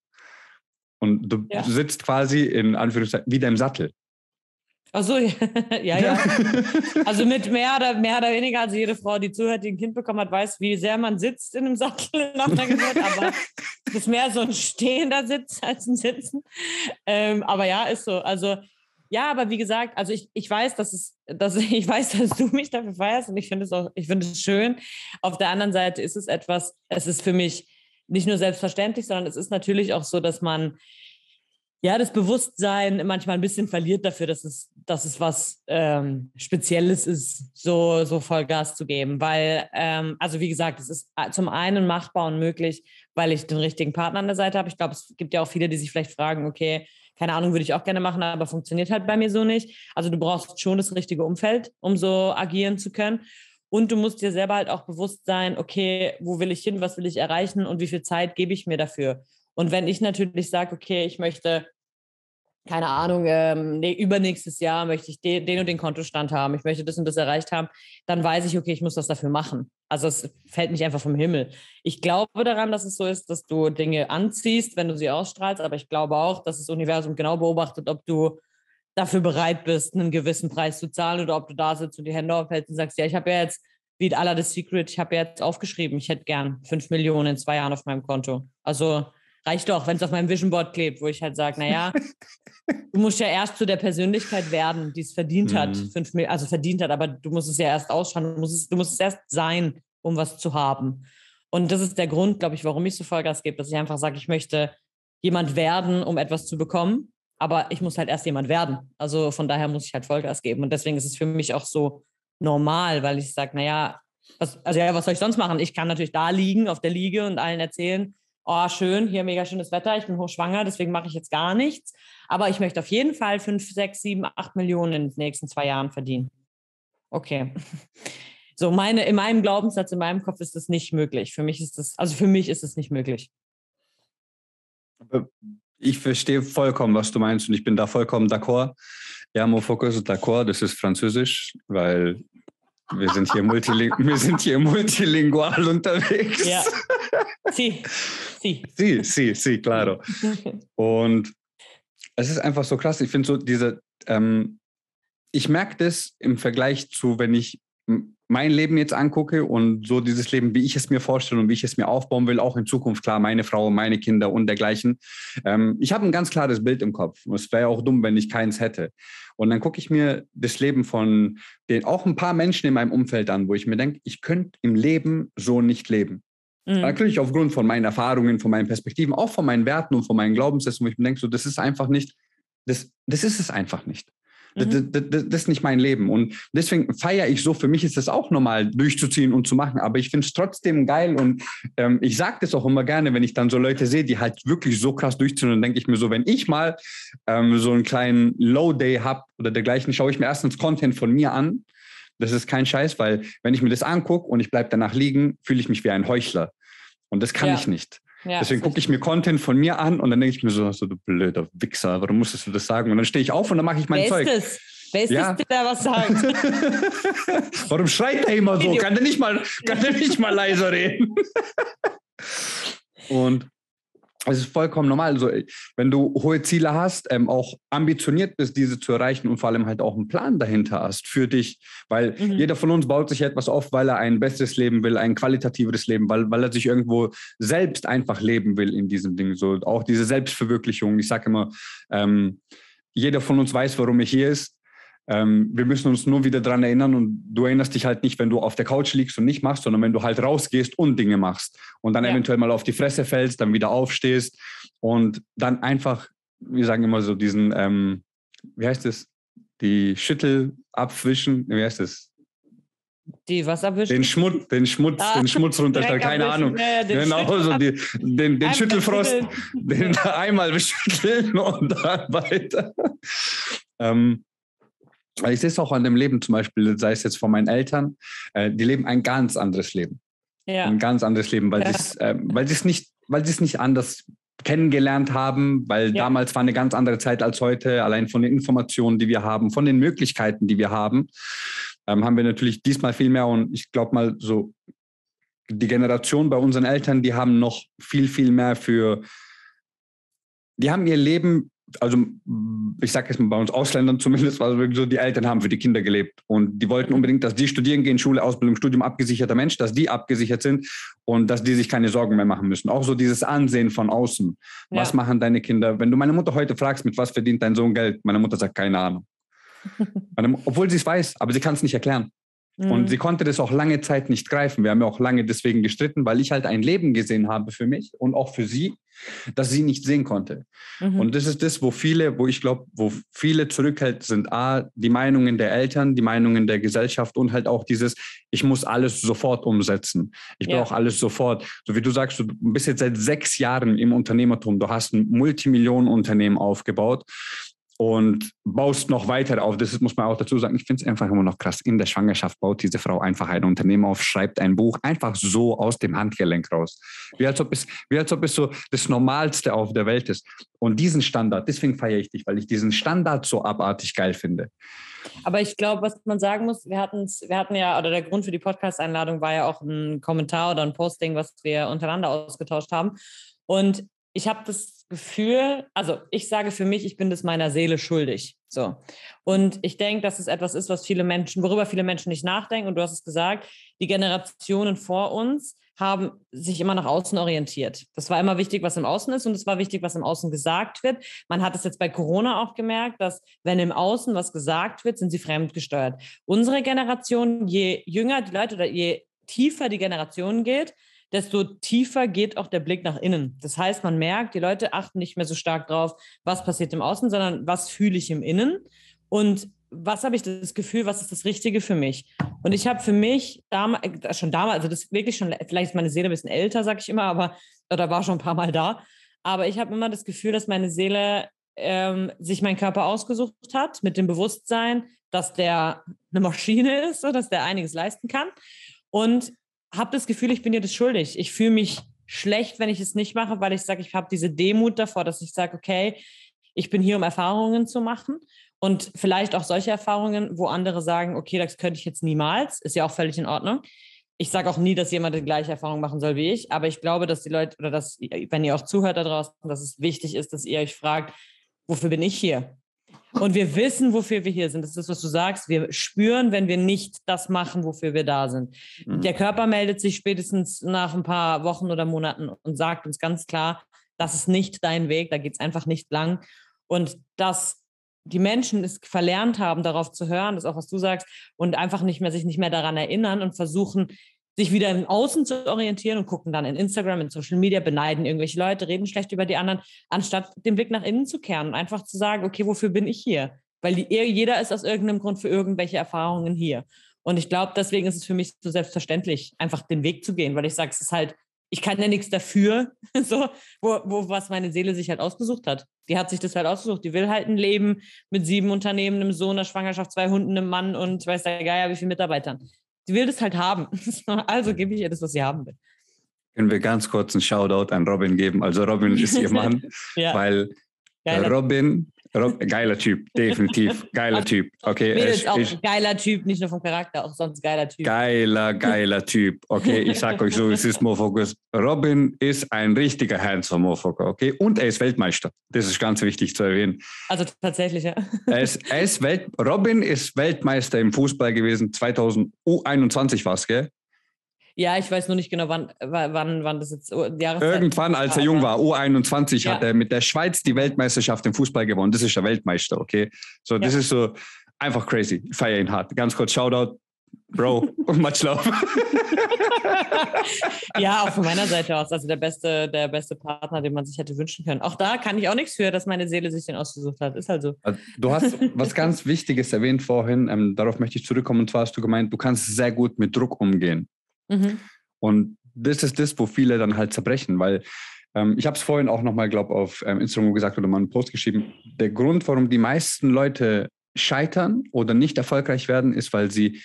Speaker 3: und du
Speaker 4: Ja.
Speaker 3: sitzt quasi in Anführungszeichen wieder im Sattel.
Speaker 4: Achso, ja, ja, ja. Also mit mehr oder, mehr oder weniger, also jede Frau, die zuhört, die ein Kind bekommen hat, weiß, wie sehr man sitzt in einem Sattel nach einer Geburt, aber es ist mehr so ein stehender Sitz als ein Sitzen. Ähm, aber ja, ist so. Also ja, aber wie gesagt, also ich, ich weiß, dass es, dass ich weiß, dass du mich dafür feierst und ich finde es auch, ich finde es schön. Auf der anderen Seite ist es etwas, es ist für mich nicht nur selbstverständlich, sondern es ist natürlich auch so, dass man ja, das Bewusstsein manchmal ein bisschen verliert dafür, dass es, dass es was ähm, Spezielles ist, so, so Vollgas zu geben. Weil, ähm, also wie gesagt, es ist äh, zum einen machbar und möglich, weil ich den richtigen Partner an der Seite habe. Ich glaube, es gibt ja auch viele, die sich vielleicht fragen, okay, keine Ahnung, würde ich auch gerne machen, aber funktioniert halt bei mir so nicht. Also du brauchst schon das richtige Umfeld, um so agieren zu können. Und du musst dir selber halt auch bewusst sein, okay, wo will ich hin, was will ich erreichen und wie viel Zeit gebe ich mir dafür. Und wenn ich natürlich sage, okay, ich möchte, keine Ahnung, ähm, nee, übernächstes Jahr möchte ich den, den und den Kontostand haben, ich möchte das und das erreicht haben, dann weiß ich, okay, ich muss das dafür machen. Also es fällt nicht einfach vom Himmel. Ich glaube daran, dass es so ist, dass du Dinge anziehst, wenn du sie ausstrahlst, aber ich glaube auch, dass das Universum genau beobachtet, ob du dafür bereit bist, einen gewissen Preis zu zahlen oder ob du da sitzt und die Hände aufhältst und sagst, ja, ich habe ja jetzt, wie Allah the Secret, ich habe ja jetzt aufgeschrieben, ich hätte gern fünf Millionen in zwei Jahren auf meinem Konto. Also reicht doch, wenn es auf meinem Vision Board klebt, wo ich halt sage, naja, du musst ja erst zu der Persönlichkeit werden, die es verdient hat,
Speaker 3: Mhm.
Speaker 4: fünf Mil also verdient hat, aber du musst es ja erst ausschauen, du musst es, du musst es erst sein, um was zu haben. Und das ist der Grund, glaube ich, warum ich so Vollgas gebe, dass ich einfach sage, ich möchte jemand werden, um etwas zu bekommen, aber ich muss halt erst jemand werden. Also von daher muss ich halt Vollgas geben. Und deswegen ist es für mich auch so normal, weil ich sage, naja, was, also ja, was soll ich sonst machen? Ich kann natürlich da liegen auf der Liege und allen erzählen, oh, schön, hier mega schönes Wetter, ich bin hochschwanger, deswegen mache ich jetzt gar nichts. Aber ich möchte auf jeden Fall 5, 6, 7, 8 Millionen in den nächsten zwei Jahren verdienen. Okay. So, meine, in meinem Glaubenssatz, in meinem Kopf ist das nicht möglich. Für mich ist das, also für mich ist es nicht möglich.
Speaker 3: Ich verstehe vollkommen, was du meinst und ich bin da vollkommen d'accord. Ja, mon focus d'accord, das ist Französisch, weil wir sind hier, multiling wir sind hier multilingual unterwegs.
Speaker 4: Ja. Sie, sie.
Speaker 3: Sí, sí, sí, claro. Und es ist einfach so krass. Ich finde so diese, ähm, ich merke das im Vergleich zu, wenn ich mein Leben jetzt angucke und so dieses Leben, wie ich es mir vorstelle und wie ich es mir aufbauen will, auch in Zukunft, klar, meine Frau, meine Kinder und dergleichen. Ähm, ich habe ein ganz klares Bild im Kopf. Es wäre auch dumm, wenn ich keins hätte. Und dann gucke ich mir das Leben von den, auch ein paar Menschen in meinem Umfeld an, wo ich mir denke, ich könnte im Leben so nicht leben.
Speaker 4: Mhm.
Speaker 3: Natürlich aufgrund von meinen Erfahrungen, von meinen Perspektiven, auch von meinen Werten und von meinen Glaubenssätzen, wo ich mir denke, so, das ist einfach nicht, das, das ist es einfach nicht. Das,
Speaker 4: Mhm.
Speaker 3: das, das, das ist nicht mein Leben. Und deswegen feiere ich so, für mich ist das auch normal, durchzuziehen und zu machen. Aber ich finde es trotzdem geil. Und ähm, ich sage das auch immer gerne, wenn ich dann so Leute sehe, die halt wirklich so krass durchziehen. Und dann denke ich mir so, wenn ich mal ähm, so einen kleinen Low-Day habe oder dergleichen, schaue ich mir erstens Content von mir an. Das ist kein Scheiß, weil wenn ich mir das angucke und ich bleibe danach liegen, fühle ich mich wie ein Heuchler. Und das kann
Speaker 4: Ja.
Speaker 3: ich nicht.
Speaker 4: Ja,
Speaker 3: Deswegen gucke ich mir Content von mir an und dann denke ich mir so, so du blöder Wichser, warum musstest du das sagen? Und dann stehe ich auf und dann mache ich mein
Speaker 4: Wer
Speaker 3: Zeug.
Speaker 4: ist es? Wer ist
Speaker 3: Ja.
Speaker 4: es, der was sagt?
Speaker 3: Warum schreit er immer so? Kann der nicht mal, kann der nicht mal leiser reden? und es ist vollkommen normal. Also, wenn du hohe Ziele hast, ähm, auch ambitioniert bist, diese zu erreichen und vor allem halt auch einen Plan dahinter hast für dich, weil
Speaker 4: Mhm.
Speaker 3: jeder von uns baut sich etwas auf, weil er ein besseres Leben will, ein qualitativeres Leben, weil, weil er sich irgendwo selbst einfach leben will in diesem Ding. So auch diese Selbstverwirklichung. Ich sage immer, ähm, jeder von uns weiß, warum er hier ist. Ähm, wir müssen uns nur wieder daran erinnern und du erinnerst dich halt nicht, wenn du auf der Couch liegst und nicht machst, sondern wenn du halt rausgehst und Dinge machst und dann
Speaker 4: Ja.
Speaker 3: eventuell mal auf die Fresse fällst, dann wieder aufstehst und dann einfach, wir sagen immer so diesen, ähm, wie heißt es, die Schüttel abwischen, wie heißt es,
Speaker 4: Die was abwischen?
Speaker 3: den Schmutz, den Schmutz,
Speaker 4: Ah,
Speaker 3: den Schmutz runterstellen, keine
Speaker 4: abwischen.
Speaker 3: Ahnung.
Speaker 4: Ja, den
Speaker 3: Genau, so die, den, den Schüttelfrost,
Speaker 4: schütteln.
Speaker 3: den einmal beschütteln und dann weiter. Ähm, ich sehe es auch an dem Leben zum Beispiel, sei es jetzt von meinen Eltern, äh, die leben ein ganz anderes Leben.
Speaker 4: Ja.
Speaker 3: Ein ganz anderes Leben, weil
Speaker 4: Ja.
Speaker 3: sie es äh, es nicht, weil sie es nicht anders kennengelernt haben, weil
Speaker 4: Ja.
Speaker 3: damals war eine ganz andere Zeit als heute, allein von den Informationen, die wir haben, von den Möglichkeiten, die wir haben, ähm, haben wir natürlich diesmal viel mehr und ich glaube mal so, die Generation bei unseren Eltern, die haben noch viel, viel mehr für, die haben ihr Leben also ich sage jetzt mal bei uns Ausländern zumindest, war es wirklich so, die Eltern haben für die Kinder gelebt und die wollten unbedingt, dass die studieren gehen, Schule, Ausbildung, Studium, abgesicherter Mensch, dass die abgesichert sind und dass die sich keine Sorgen mehr machen müssen. Auch so dieses Ansehen von außen. Was
Speaker 4: Ja.
Speaker 3: machen deine Kinder? Wenn du meine Mutter heute fragst, mit was verdient dein Sohn Geld, meine Mutter sagt keine Ahnung. Obwohl sie es weiß, aber sie kann es nicht erklären. Und
Speaker 4: Mhm.
Speaker 3: sie konnte das auch lange Zeit nicht greifen. Wir haben ja auch lange deswegen gestritten, weil ich halt ein Leben gesehen habe für mich und auch für sie, das sie nicht sehen konnte.
Speaker 4: Mhm.
Speaker 3: Und das ist das, wo viele, wo ich glaube, wo viele zurückhält, sind A, die Meinungen der Eltern, die Meinungen der Gesellschaft und halt auch dieses, ich muss alles sofort umsetzen. Ich
Speaker 4: Ja.
Speaker 3: brauche alles sofort. So wie du sagst, du bist jetzt seit sechs Jahren im Unternehmertum. Du hast ein Multimillionenunternehmen aufgebaut und baust noch weiter auf. Das muss man auch dazu sagen. Ich finde es einfach immer noch krass. In der Schwangerschaft baut diese Frau einfach ein Unternehmen auf, schreibt ein Buch einfach so aus dem Handgelenk raus. Wie als ob es, wie als ob es so das Normalste auf der Welt ist. Und diesen Standard, deswegen feiere ich dich, weil ich diesen Standard so abartig geil finde.
Speaker 4: Aber ich glaube, was man sagen muss, wir hatten wir hatten ja, oder der Grund für die Podcast-Einladung war ja auch ein Kommentar oder ein Posting, was wir untereinander ausgetauscht haben. Und ich habe das Gefühl, also ich sage für mich, ich bin das meiner Seele schuldig. So. Und ich denke, dass es etwas ist, was viele Menschen, worüber viele Menschen nicht nachdenken. Und du hast es gesagt, die Generationen vor uns haben sich immer nach außen orientiert. Das war immer wichtig, was im Außen ist und es war wichtig, was im Außen gesagt wird. Man hat es jetzt bei Corona auch gemerkt, dass wenn im Außen was gesagt wird, sind sie fremdgesteuert. Unsere Generation, je jünger die Leute oder je tiefer die Generation geht, desto tiefer geht auch der Blick nach innen. Das heißt, man merkt, die Leute achten nicht mehr so stark drauf, was passiert im Außen, sondern was fühle ich im Innen und was habe ich das Gefühl, was ist das Richtige für mich? Und ich habe für mich damals, schon damals, also das ist wirklich schon, vielleicht ist meine Seele ein bisschen älter, sage ich immer, aber, oder war schon ein paar Mal da, aber ich habe immer das Gefühl, dass meine Seele ähm, sich mein Körper ausgesucht hat, mit dem Bewusstsein, dass der eine Maschine ist, dass der einiges leisten kann. Und habe das Gefühl, ich bin dir das schuldig. Ich fühle mich schlecht, wenn ich es nicht mache, weil ich sage, ich habe diese Demut davor, dass ich sage, okay, ich bin hier, um Erfahrungen zu machen. Und vielleicht auch solche Erfahrungen, wo andere sagen, okay, das könnte ich jetzt niemals, ist ja auch völlig in Ordnung. Ich sage auch nie, dass jemand die gleiche Erfahrung machen soll wie ich, aber ich glaube, dass die Leute, oder dass, wenn ihr auch zuhört da draußen, dass es wichtig ist, dass ihr euch fragt, wofür bin ich hier? Und wir wissen, wofür wir hier sind. Das ist das, was du sagst. Wir spüren, wenn wir nicht das machen, wofür wir da sind.
Speaker 3: Mhm.
Speaker 4: Der Körper meldet sich spätestens nach ein paar Wochen oder Monaten und sagt uns ganz klar, das ist nicht dein Weg, da geht es einfach nicht lang. Und dass die Menschen es verlernt haben, darauf zu hören, das ist auch, was du sagst, und einfach nicht mehr sich nicht mehr daran erinnern und versuchen, sich wieder im Außen zu orientieren und gucken dann in Instagram, in Social Media, beneiden irgendwelche Leute, reden schlecht über die anderen, anstatt den Blick nach innen zu kehren und einfach zu sagen, okay, wofür bin ich hier? Weil die, jeder ist aus irgendeinem Grund für irgendwelche Erfahrungen hier. Und ich glaube, deswegen ist es für mich so selbstverständlich, einfach den Weg zu gehen, weil ich sage, es ist halt, ich kann ja nichts dafür, so, wo, wo was meine Seele sich halt ausgesucht hat. Die hat sich das halt ausgesucht. Die will halt ein Leben mit sieben Unternehmen, einem Sohn, einer Schwangerschaft, zwei Hunden, einem Mann und weiß der Geier, wie viele Mitarbeitern. Die will das halt haben. Also gebe ich ihr das, was sie haben will.
Speaker 3: Können wir ganz kurz einen Shoutout an Robin geben? Also Robin ist ihr Mann,
Speaker 4: Ja,
Speaker 3: weil
Speaker 4: geiler,
Speaker 3: Robin, Rob, geiler Typ, definitiv, geiler Typ. Okay,
Speaker 4: Mädels
Speaker 3: ich,
Speaker 4: auch
Speaker 3: ich,
Speaker 4: geiler Typ, nicht nur vom Charakter, auch sonst geiler Typ.
Speaker 3: Geiler, geiler Typ. Okay, ich sag euch so, es ist Mofocus. Robin ist ein richtiger handsome Motherfucker, okay? Und er ist Weltmeister. Das ist ganz wichtig zu erwähnen.
Speaker 4: Also tatsächlich, ja.
Speaker 3: Er ist, er ist Welt, Robin ist Weltmeister im Fußball gewesen, 2021 war es, gell?
Speaker 4: Ja, ich weiß nur nicht genau, wann, wann, wann das jetzt oh, Jahreszeit
Speaker 3: Irgendwann, als er jung war, U21,
Speaker 4: Ja.
Speaker 3: hat er mit der Schweiz die Weltmeisterschaft im Fußball gewonnen. Das ist der Weltmeister, okay? So, das
Speaker 4: Ja.
Speaker 3: ist so einfach crazy. Ich feiere ihn hart. Ganz kurz Shoutout, Bro, much love.
Speaker 4: Ja, auch von meiner Seite aus. Also der beste, der beste Partner, den man sich hätte wünschen können. Auch da kann ich auch nichts für, dass meine Seele sich den ausgesucht hat. Ist halt so.
Speaker 3: Also, Du hast was ganz Wichtiges erwähnt vorhin. Ähm, darauf möchte ich zurückkommen. Und zwar hast du gemeint, du kannst sehr gut mit Druck umgehen.
Speaker 4: Mhm.
Speaker 3: Und das ist das, wo viele dann halt zerbrechen, weil ähm, ich habe es vorhin auch nochmal, glaube ich, auf ähm, Instagram gesagt oder mal einen Post geschrieben. Der Grund, warum die meisten Leute scheitern oder nicht erfolgreich werden, ist, weil sie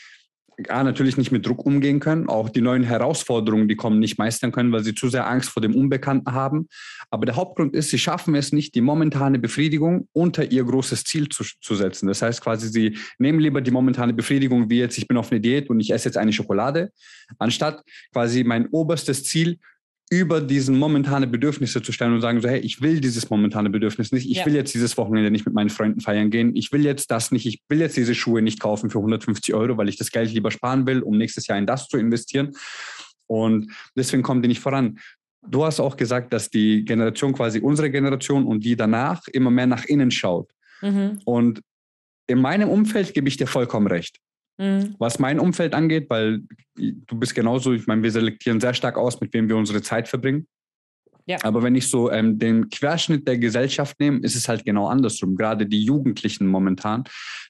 Speaker 3: A, natürlich nicht mit Druck umgehen können, auch die neuen Herausforderungen, die kommen, nicht meistern können, weil sie zu sehr Angst vor dem Unbekannten haben. Aber der Hauptgrund ist, sie schaffen es nicht, die momentane Befriedigung unter ihr großes Ziel zu, zu setzen. Das heißt quasi, sie nehmen lieber die momentane Befriedigung, wie jetzt, ich bin auf eine Diät und ich esse jetzt eine Schokolade, anstatt quasi mein oberstes Ziel über diesen momentane Bedürfnisse zu stellen und sagen so, hey, ich will dieses momentane Bedürfnis nicht. Ich
Speaker 4: Ja.
Speaker 3: will jetzt dieses Wochenende nicht mit meinen Freunden feiern gehen. Ich will jetzt das nicht. Ich will jetzt diese Schuhe nicht kaufen für 150 Euro, weil ich das Geld lieber sparen will, um nächstes Jahr in das zu investieren. Und deswegen kommen die nicht voran. Du hast auch gesagt, dass die Generation quasi unsere Generation und die danach immer mehr nach innen schaut.
Speaker 4: Mhm.
Speaker 3: Und in meinem Umfeld gebe ich dir vollkommen recht.
Speaker 4: Mhm.
Speaker 3: Was mein Umfeld angeht, weil du bist genauso, ich meine, wir selektieren sehr stark aus, mit wem wir unsere Zeit verbringen.
Speaker 4: Ja.
Speaker 3: Aber wenn ich so ähm, den Querschnitt der Gesellschaft nehme, ist es halt genau andersrum. Gerade die Jugendlichen momentan,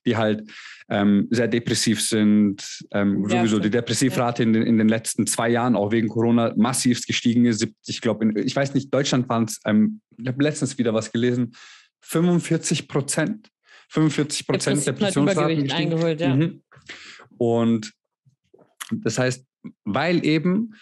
Speaker 3: die halt ähm, sehr depressiv sind, ähm,
Speaker 4: Ja,
Speaker 3: sowieso die. Depressivrate in den, in den letzten zwei Jahren, auch wegen Corona, massivst gestiegen ist. Ich glaube, ich weiß nicht, Deutschland waren es, ähm, ich habe letztens wieder was gelesen, 45 Prozent. 45 Prozent Depressionsraten gestiegen.
Speaker 4: eingeholt, ja.
Speaker 3: Mhm. Und das heißt, weil eben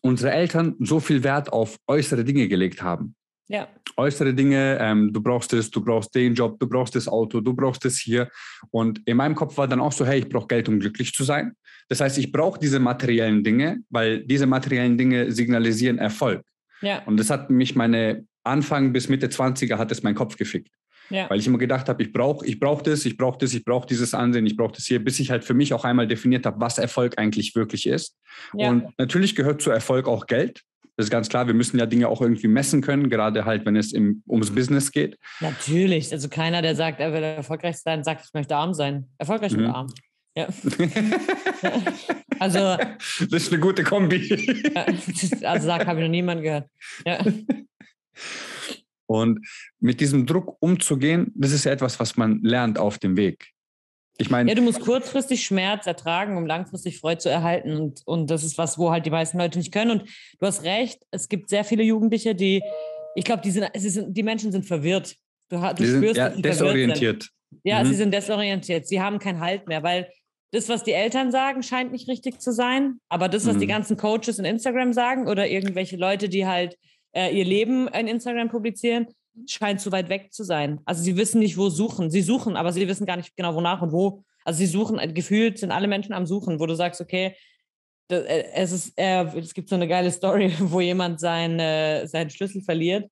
Speaker 3: unsere Eltern so viel Wert auf äußere Dinge gelegt haben.
Speaker 4: Ja.
Speaker 3: Äußere Dinge, ähm, du brauchst das, du brauchst den Job, du brauchst das Auto, du brauchst das hier. Und in meinem Kopf war dann auch so, hey, ich brauche Geld, um glücklich zu sein. Das heißt, ich brauche diese materiellen Dinge, weil diese materiellen Dinge signalisieren Erfolg.
Speaker 4: Ja.
Speaker 3: Und das hat mich meine Anfang bis Mitte 20er hat es meinen Kopf gefickt
Speaker 4: Ja.
Speaker 3: weil ich immer gedacht habe, ich brauche ich brauch das, ich brauche das, ich brauche dieses Ansehen, ich brauche das hier, bis ich halt für mich auch einmal definiert habe, was Erfolg eigentlich wirklich ist.
Speaker 4: Ja.
Speaker 3: Und natürlich gehört zu Erfolg auch Geld. Das ist ganz klar, wir müssen ja Dinge auch irgendwie messen können, gerade halt, wenn es im, ums Business geht.
Speaker 4: Natürlich. Also keiner, der sagt, er will erfolgreich sein, sagt, ich möchte arm sein. Erfolgreich
Speaker 3: Mhm.
Speaker 4: und arm. Ja. also,
Speaker 3: Das ist eine gute Kombi.
Speaker 4: ja, also sag, habe ich noch niemanden gehört. Ja.
Speaker 3: Und mit diesem Druck umzugehen, das ist ja etwas, was man lernt auf dem Weg. Ich meine,
Speaker 4: ja, du musst kurzfristig Schmerz ertragen, um langfristig Freude zu erhalten. Und, und das ist was, wo halt die meisten Leute nicht können. Und du hast recht, es gibt sehr viele Jugendliche, die, ich glaube, die, sind, sie sind, die Menschen sind verwirrt. Du, du
Speaker 3: die sind
Speaker 4: spürst,
Speaker 3: ja,
Speaker 4: dass sie
Speaker 3: desorientiert.
Speaker 4: Ja,
Speaker 3: Mhm.
Speaker 4: sie sind desorientiert. Sie haben keinen Halt mehr, weil das, was die Eltern sagen, scheint nicht richtig zu sein. Aber das, was die
Speaker 3: Mhm.
Speaker 4: ganzen Coaches in Instagram sagen oder irgendwelche Leute, die halt äh, ihr Leben in Instagram publizieren, scheint zu weit weg zu sein. Also sie wissen nicht, wo suchen. Sie suchen, aber sie wissen gar nicht genau, wonach und wo. Also sie suchen, äh, gefühlt sind alle Menschen am Suchen, wo du sagst, okay, da- äh, es, ist, äh, es gibt so eine geile Story, wo jemand seinen, äh, seinen Schlüssel verliert.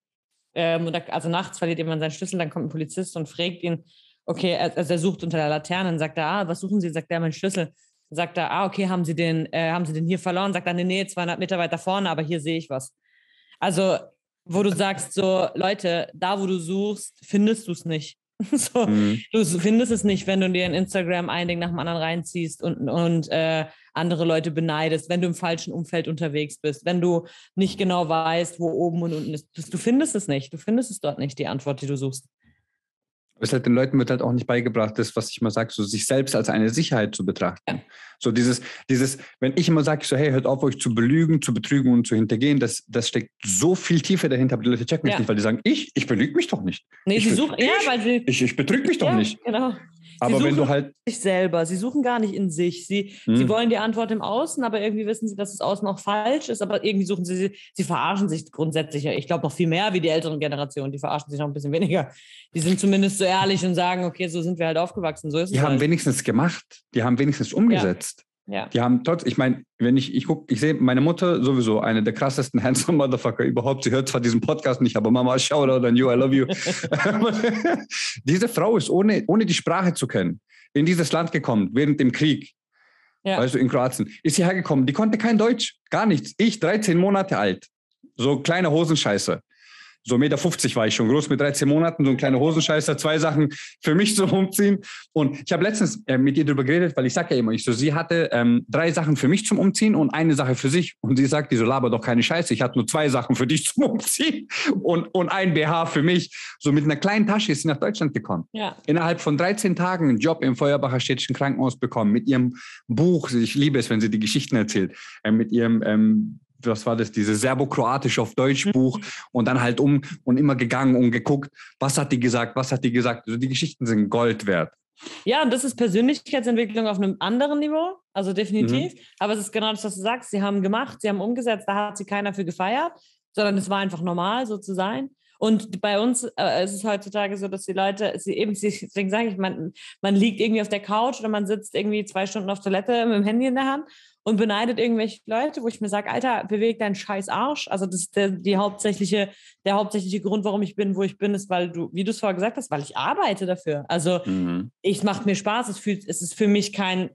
Speaker 4: Ähm, da, also nachts verliert jemand seinen Schlüssel, dann kommt ein Polizist und fragt ihn, okay, also er sucht unter der Laterne und sagt er, ah, was suchen Sie? Sagt er, mein Schlüssel. Sagt er, ah, okay, haben Sie den, äh, haben Sie den hier verloren? Sagt er, nee, nee, 200 Meter weiter vorne, aber hier sehe ich was. Also, wo du sagst, so, Leute, da, wo du suchst, findest du es nicht. so,
Speaker 3: Mhm.
Speaker 4: du findest es nicht, wenn du dir in Instagram ein Ding nach dem anderen reinziehst und, und äh, andere Leute beneidest, wenn du im falschen Umfeld unterwegs bist, wenn du nicht genau weißt, wo oben und unten ist. Du findest es nicht. Du findest es dort nicht, die Antwort, die du suchst.
Speaker 3: Es halt den Leuten wird halt auch nicht beigebracht, das, was ich mal sage, so sich selbst als eine Sicherheit zu betrachten.
Speaker 4: Ja.
Speaker 3: So dieses, dieses, wenn ich immer sage, so, hey, hört auf, euch zu belügen, zu betrügen und zu hintergehen, das, das steckt so viel tiefer dahinter, aber die Leute checken mich
Speaker 4: Ja.
Speaker 3: nicht, weil die sagen, ich, ich belüge mich doch nicht.
Speaker 4: Nee,
Speaker 3: Ich
Speaker 4: sie suchen, ja, weil sie.
Speaker 3: Ich, ich betrüge mich doch
Speaker 4: ja,
Speaker 3: nicht.
Speaker 4: Genau.
Speaker 3: Aber wenn du
Speaker 4: suchen-
Speaker 3: halt,
Speaker 4: sich selber. Sie suchen gar nicht in sich. Sie,
Speaker 3: Hm.
Speaker 4: sie wollen die Antwort im Außen, aber irgendwie wissen sie, dass das Außen auch falsch ist. Aber irgendwie suchen sie, sie, sie verarschen sich grundsätzlich. Ich glaube noch viel mehr wie die älteren Generationen. Die verarschen sich noch ein bisschen weniger. Die sind zumindest so ehrlich und sagen, okay, so sind wir halt aufgewachsen. So ist
Speaker 3: die
Speaker 4: es
Speaker 3: haben
Speaker 4: halt.
Speaker 3: wenigstens gemacht, die haben wenigstens umgesetzt.
Speaker 4: Ja.
Speaker 3: Die haben trotz, ich meine, wenn ich, ich gucke, ich sehe meine Mutter sowieso eine der krassesten handsome Motherfucker überhaupt. Sie hört zwar diesen Podcast nicht, aber Mama, Shoutout an you, I love you. Diese Frau ist ohne, ohne die Sprache zu kennen in dieses Land gekommen während dem Krieg.
Speaker 4: Ja.
Speaker 3: Weißt du, in Kroatien. Ist hierher gekommen, die konnte kein Deutsch, gar nichts. Ich, 13 Monate alt, so kleine Hosenscheiße. So 1,50 Meter war ich schon groß mit 13 Monaten, so ein kleiner Hosenscheißer, zwei Sachen für mich zum Umziehen. Und ich habe letztens äh, mit ihr darüber geredet, weil ich sage ja immer, ich so, sie hatte ähm, drei Sachen für mich zum Umziehen und eine Sache für sich. Und sie sagt, die so, laber doch keine Scheiße, ich hatte nur zwei Sachen für dich zum Umziehen und, und ein BH für mich. So mit einer kleinen Tasche ist sie nach Deutschland gekommen
Speaker 4: ja.
Speaker 3: innerhalb von 13 Tagen einen Job im Feuerbacher Städtischen Krankenhaus bekommen, mit ihrem Buch, ich liebe es, wenn sie die Geschichten erzählt, äh, mit ihrem, ähm, was war das, dieses Serbo-Kroatisch auf Deutsch Buch und dann halt um und immer gegangen und geguckt, was hat die gesagt, was hat die gesagt. Also die Geschichten sind Gold wert.
Speaker 4: Ja, und das ist Persönlichkeitsentwicklung auf einem anderen Niveau, also definitiv. Aber es ist genau das, was du sagst. Sie haben gemacht, sie haben umgesetzt, da hat sie keiner für gefeiert, sondern es war einfach normal, so zu sein. Und bei uns äh, ist es heutzutage so, dass die Leute, sie eben, deswegen sage ich, man, man liegt irgendwie auf der Couch oder man sitzt irgendwie zwei Stunden auf Toilette mit dem Handy in der Hand und beneidet irgendwelche Leute, wo ich mir sage, Alter, beweg deinen scheiß Arsch. Also das ist der, die hauptsächliche, der hauptsächliche Grund, warum ich bin, wo ich bin, ist, weil du, wie du es vorher gesagt hast, weil ich arbeite dafür. Also
Speaker 3: Mhm.
Speaker 4: ich macht mir Spaß. Es, fühlt, es ist für mich kein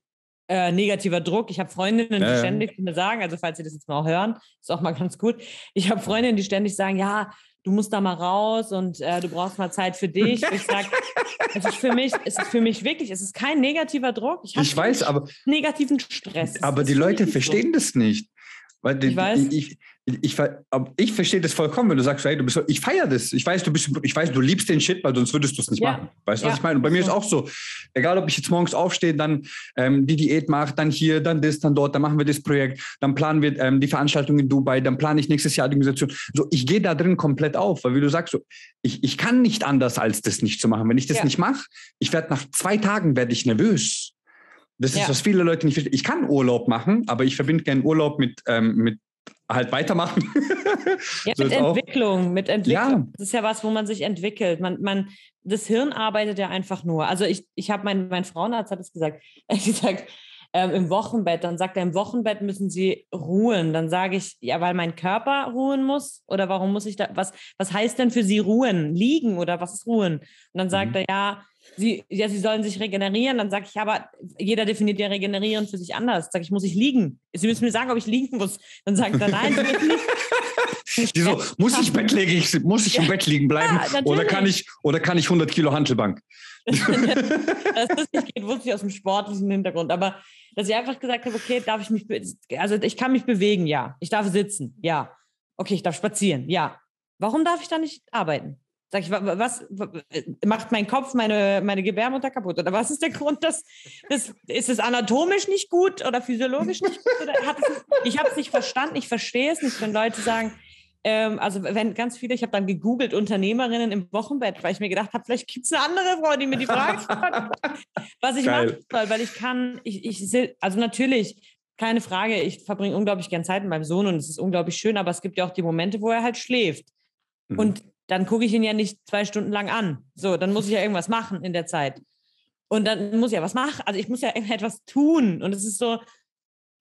Speaker 4: äh, negativer Druck. Ich habe Freundinnen, die
Speaker 3: Ja, ja.
Speaker 4: ständig mir sagen, also falls Sie das jetzt mal auch hören, ist auch mal ganz gut. Ich habe Freundinnen, die ständig sagen, ja, du musst da mal raus und äh, du brauchst mal Zeit für dich. Ich sage, es ist für mich, es ist für mich wirklich, es ist kein negativer Druck. Ich,
Speaker 3: Ich weiß, aber,
Speaker 4: negativen Stress. Es
Speaker 3: aber die Leute verstehen das nicht. Weil
Speaker 4: Ich weiß.
Speaker 3: Ich, ich, ich, ich verstehe das vollkommen, wenn du sagst, hey, du bist, so- ich feiere das. Ich weiß, du bist, ich weiß, du liebst den Shit, weil sonst würdest du es nicht
Speaker 4: Ja.
Speaker 3: machen. Weißt du, was
Speaker 4: Ja.
Speaker 3: ich meine? Und bei mir ist auch so, egal ob ich jetzt morgens aufstehe, dann ähm, die Diät mache, dann hier, dann das, dann dort, dann machen wir das Projekt, dann planen wir ähm, die Veranstaltung in Dubai, dann plane ich nächstes Jahr die Organisation. So, ich gehe da drin komplett auf, weil wie du sagst, so, ich, ich kann nicht anders, als das nicht zu machen. Wenn ich das
Speaker 4: Ja.
Speaker 3: nicht mache, ich werde nach zwei Tagen werde ich nervös. Das ist,
Speaker 4: Ja.
Speaker 3: was viele Leute nicht verstehen. Ich kann Urlaub machen, aber ich verbinde gerne Urlaub mit, ähm, mit halt weitermachen.
Speaker 4: Ja,
Speaker 3: So
Speaker 4: mit
Speaker 3: ist auch-
Speaker 4: Entwicklung, mit Entwicklung.
Speaker 3: Ja.
Speaker 4: Das ist ja was, wo man sich entwickelt. Man, man, das Hirn arbeitet ja einfach nur. Also ich, ich habe mein, mein Frauenarzt hat es gesagt, er hat gesagt, ähm, im Wochenbett, dann sagt er, im Wochenbett müssen sie ruhen. Dann sage ich, ja, weil mein Körper ruhen muss oder warum muss ich da, was, was heißt denn für sie ruhen? Liegen oder was ist ruhen? Und dann sagt
Speaker 3: Mhm.
Speaker 4: er, ja, sie, ja, sie sollen sich regenerieren. Dann sage ich, aber jeder definiert ja regenerieren für sich anders. Sag ich, muss ich liegen? Sie müssen mir sagen, ob ich liegen muss. Dann sagt er, nein, sie nicht.
Speaker 3: Die so, muss ich bettlägerig, muss ich im. Bett liegen bleiben
Speaker 4: Ja,
Speaker 3: oder kann ich oder kann ich 100 Kilo Hantelbank?
Speaker 4: dass das nicht geht, wusste ich aus dem sportlichen Hintergrund. Aber dass ich einfach gesagt habe, okay, darf ich mich, also ich kann mich bewegen, ja. Ich darf sitzen, ja. Okay, ich darf spazieren, ja. Warum darf ich dann nicht arbeiten? Sag ich, wa- wa- was wa- macht mein Kopf meine, meine Gebärmutter kaputt? Oder was ist der Grund, dass das, ist es anatomisch nicht gut oder physiologisch nicht gut? Oder es, ich habe es nicht verstanden, ich verstehe es nicht, wenn Leute sagen, ähm, also wenn ganz viele, ich habe dann gegoogelt, Unternehmerinnen im Wochenbett, weil ich mir gedacht habe, vielleicht gibt es eine andere Frau, die mir die Frage stellt, was ich
Speaker 3: Geil.
Speaker 4: machen soll, weil ich kann, ich, ich, also natürlich, keine Frage, ich verbringe unglaublich gern Zeit mit meinem Sohn und es ist unglaublich schön, aber es gibt ja auch die Momente, wo er halt schläft.
Speaker 3: Mhm.
Speaker 4: Und dann gucke ich ihn ja nicht zwei Stunden lang an. So, dann muss ich ja irgendwas machen in der Zeit. Und dann muss ich ja was machen. Also ich muss ja etwas tun. Und es ist so,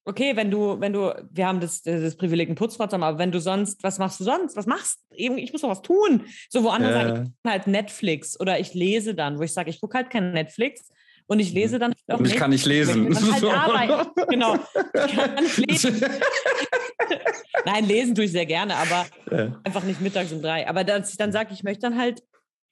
Speaker 4: okay, wenn du, wenn du, wir haben das, das Privileg, einen Putzfrau zu haben, aber wenn du sonst, was machst du sonst? Was machst du? Ich muss doch was tun. So, wo andere
Speaker 3: Ja.
Speaker 4: sagen, ich gucke halt Netflix oder ich lese dann, wo ich sage, ich gucke halt kein Netflix und ich lese dann auch
Speaker 3: Und ich kann nicht lesen.
Speaker 4: Ich kann halt
Speaker 3: So.
Speaker 4: arbeiten. Genau. Ich kann nicht lesen. Nein, lesen tue ich sehr gerne, aber
Speaker 3: Ja.
Speaker 4: einfach nicht mittags um drei. Aber dass ich dann sage, ich möchte dann halt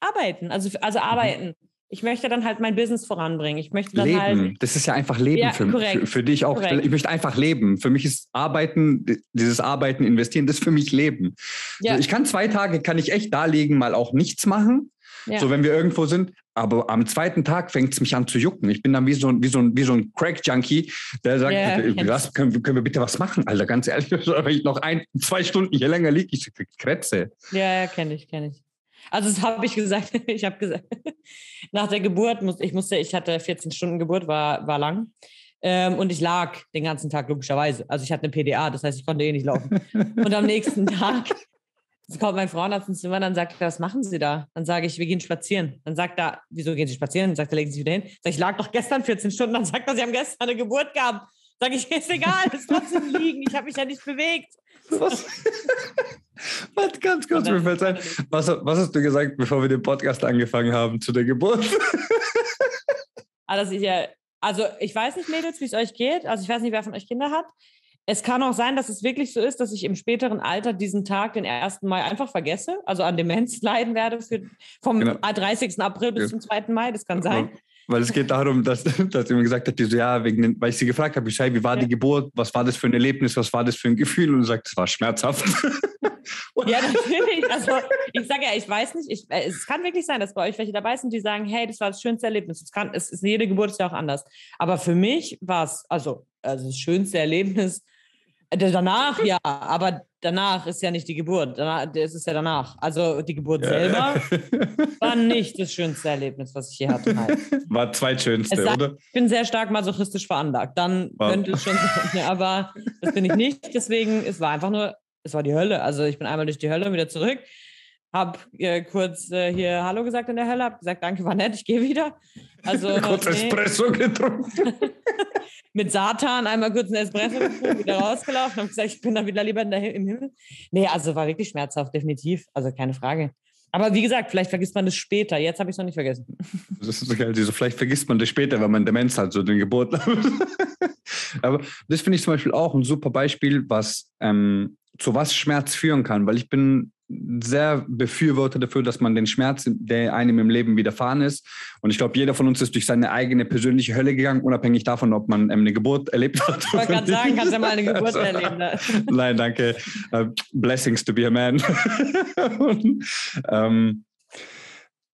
Speaker 4: arbeiten. Also, also
Speaker 3: Mhm.
Speaker 4: arbeiten. Ich möchte dann halt mein Business voranbringen. Ich möchte dann
Speaker 3: Leben,
Speaker 4: halt.
Speaker 3: das ist ja einfach Leben
Speaker 4: Ja,
Speaker 3: für, für, für dich auch.
Speaker 4: Korrekt.
Speaker 3: Ich möchte einfach leben. Für mich ist Arbeiten, dieses Arbeiten, investieren, das ist für mich Leben.
Speaker 4: Ja,
Speaker 3: ich kann zwei Tage, kann ich echt da liegen, mal auch nichts machen.
Speaker 4: ja.
Speaker 3: So, wenn wir irgendwo sind. Aber am zweiten Tag fängt es mich an zu jucken. Ich bin dann wie so, ein- wie so, ein- wie so ein Crack-Junkie, der sagt,
Speaker 4: kennst
Speaker 3: was, können, wir- können wir bitte was machen, Alter, ganz ehrlich. Wenn ich noch ein, zwei Stunden hier länger liege, ich krieg Krätze.
Speaker 4: Ja, ja kenne ich, kenne ich. Also das habe ich gesagt. Ich habe gesagt, nach der Geburt, muss, ich musste, ich hatte 14 Stunden Geburt, war, war lang. Ähm, und ich lag den ganzen Tag, logischerweise. Also ich hatte eine PDA, das heißt, ich konnte eh nicht laufen. Und am nächsten Tag kommt mein Frauenarzt ins Zimmer, dann sagt er, was machen Sie da? Dann sage ich, wir gehen spazieren. Dann sagt er, wieso gehen Sie spazieren? Dann sagt er, legen Sie sich wieder hin. Sag ich, lag doch gestern 14 Stunden. Dann sagt er, Sie haben gestern eine Geburt gehabt. Sag ich, ist egal, ist trotzdem liegen. Ich habe mich ja nicht bewegt.
Speaker 3: Was? Was ganz kurz, mir fällt ein. Was, was hast du gesagt, bevor wir den Podcast angefangen haben zu der Geburt?
Speaker 4: Ah, dass ich ja, also ich weiß nicht, Mädels, wie es euch geht. Also ich weiß nicht, wer von euch Kinder hat. Es kann auch sein, dass es wirklich so ist, dass ich im späteren Alter diesen Tag, den 1. Mai, einfach vergesse, also an Demenz leiden werde für, vom
Speaker 3: Genau.
Speaker 4: 30. April bis
Speaker 3: Ja.
Speaker 4: zum 2. Mai. Das kann sein.
Speaker 3: Weil es geht darum, dass, dass sie mir gesagt hat, die so, ja, wegen den, weil ich sie gefragt habe, ich sage, wie war die Geburt, was war das für ein Erlebnis, was war das für ein Gefühl? Und sie sagt, es war schmerzhaft.
Speaker 4: Ja, natürlich. Also ich sage ja, ich weiß nicht, ich, äh, es kann wirklich sein, dass bei euch welche dabei sind, die sagen, hey, das war das schönste Erlebnis. Es, kann, es ist jede Geburt ist ja auch anders. Aber für mich war es, also, also das schönste Erlebnis, danach ja, aber danach ist ja nicht die Geburt. Danach, das ist ja danach. Also die Geburt selber war nicht das schönste Erlebnis, was ich je hatte. Nein.
Speaker 3: War zweitschönste,
Speaker 4: Es sei-
Speaker 3: oder?
Speaker 4: Ich bin sehr stark masochistisch veranlagt. Dann
Speaker 3: Wow.
Speaker 4: könnte es schon sein. Ja, aber das bin ich nicht. Deswegen, es war einfach nur, es war die Hölle. Also ich bin einmal durch die Hölle und wieder zurück. Hab äh, kurz äh, hier Hallo gesagt in der Hölle, hab gesagt, danke, war nett, ich gehe wieder. Also
Speaker 3: Kurz
Speaker 4: nee,
Speaker 3: Espresso getrunken.
Speaker 4: mit Satan einmal kurz einen Espresso getrunken, wieder rausgelaufen und gesagt, ich bin da wieder lieber in der, im Himmel. Nee, also war wirklich schmerzhaft, definitiv. Also keine Frage. Aber wie gesagt, vielleicht vergisst man das später. Jetzt habe ich es noch nicht vergessen.
Speaker 3: Das ist so geil. So, vielleicht vergisst man das später, wenn man Demenz hat, so den Geburt. Aber das finde ich zum Beispiel auch ein super Beispiel, was ähm, zu was Schmerz führen kann, weil ich bin sehr Befürworter dafür, dass man den Schmerz, der einem im Leben widerfahren ist, und ich glaube, jeder von uns ist durch seine eigene persönliche Hölle gegangen, unabhängig davon, ob man ähm, eine Geburt erlebt hat.
Speaker 4: Ich wollte gerade sagen, kannst ja mal eine Geburt erleben. Ne?
Speaker 3: Nein, danke. Uh, blessings to be a man. Und, ähm,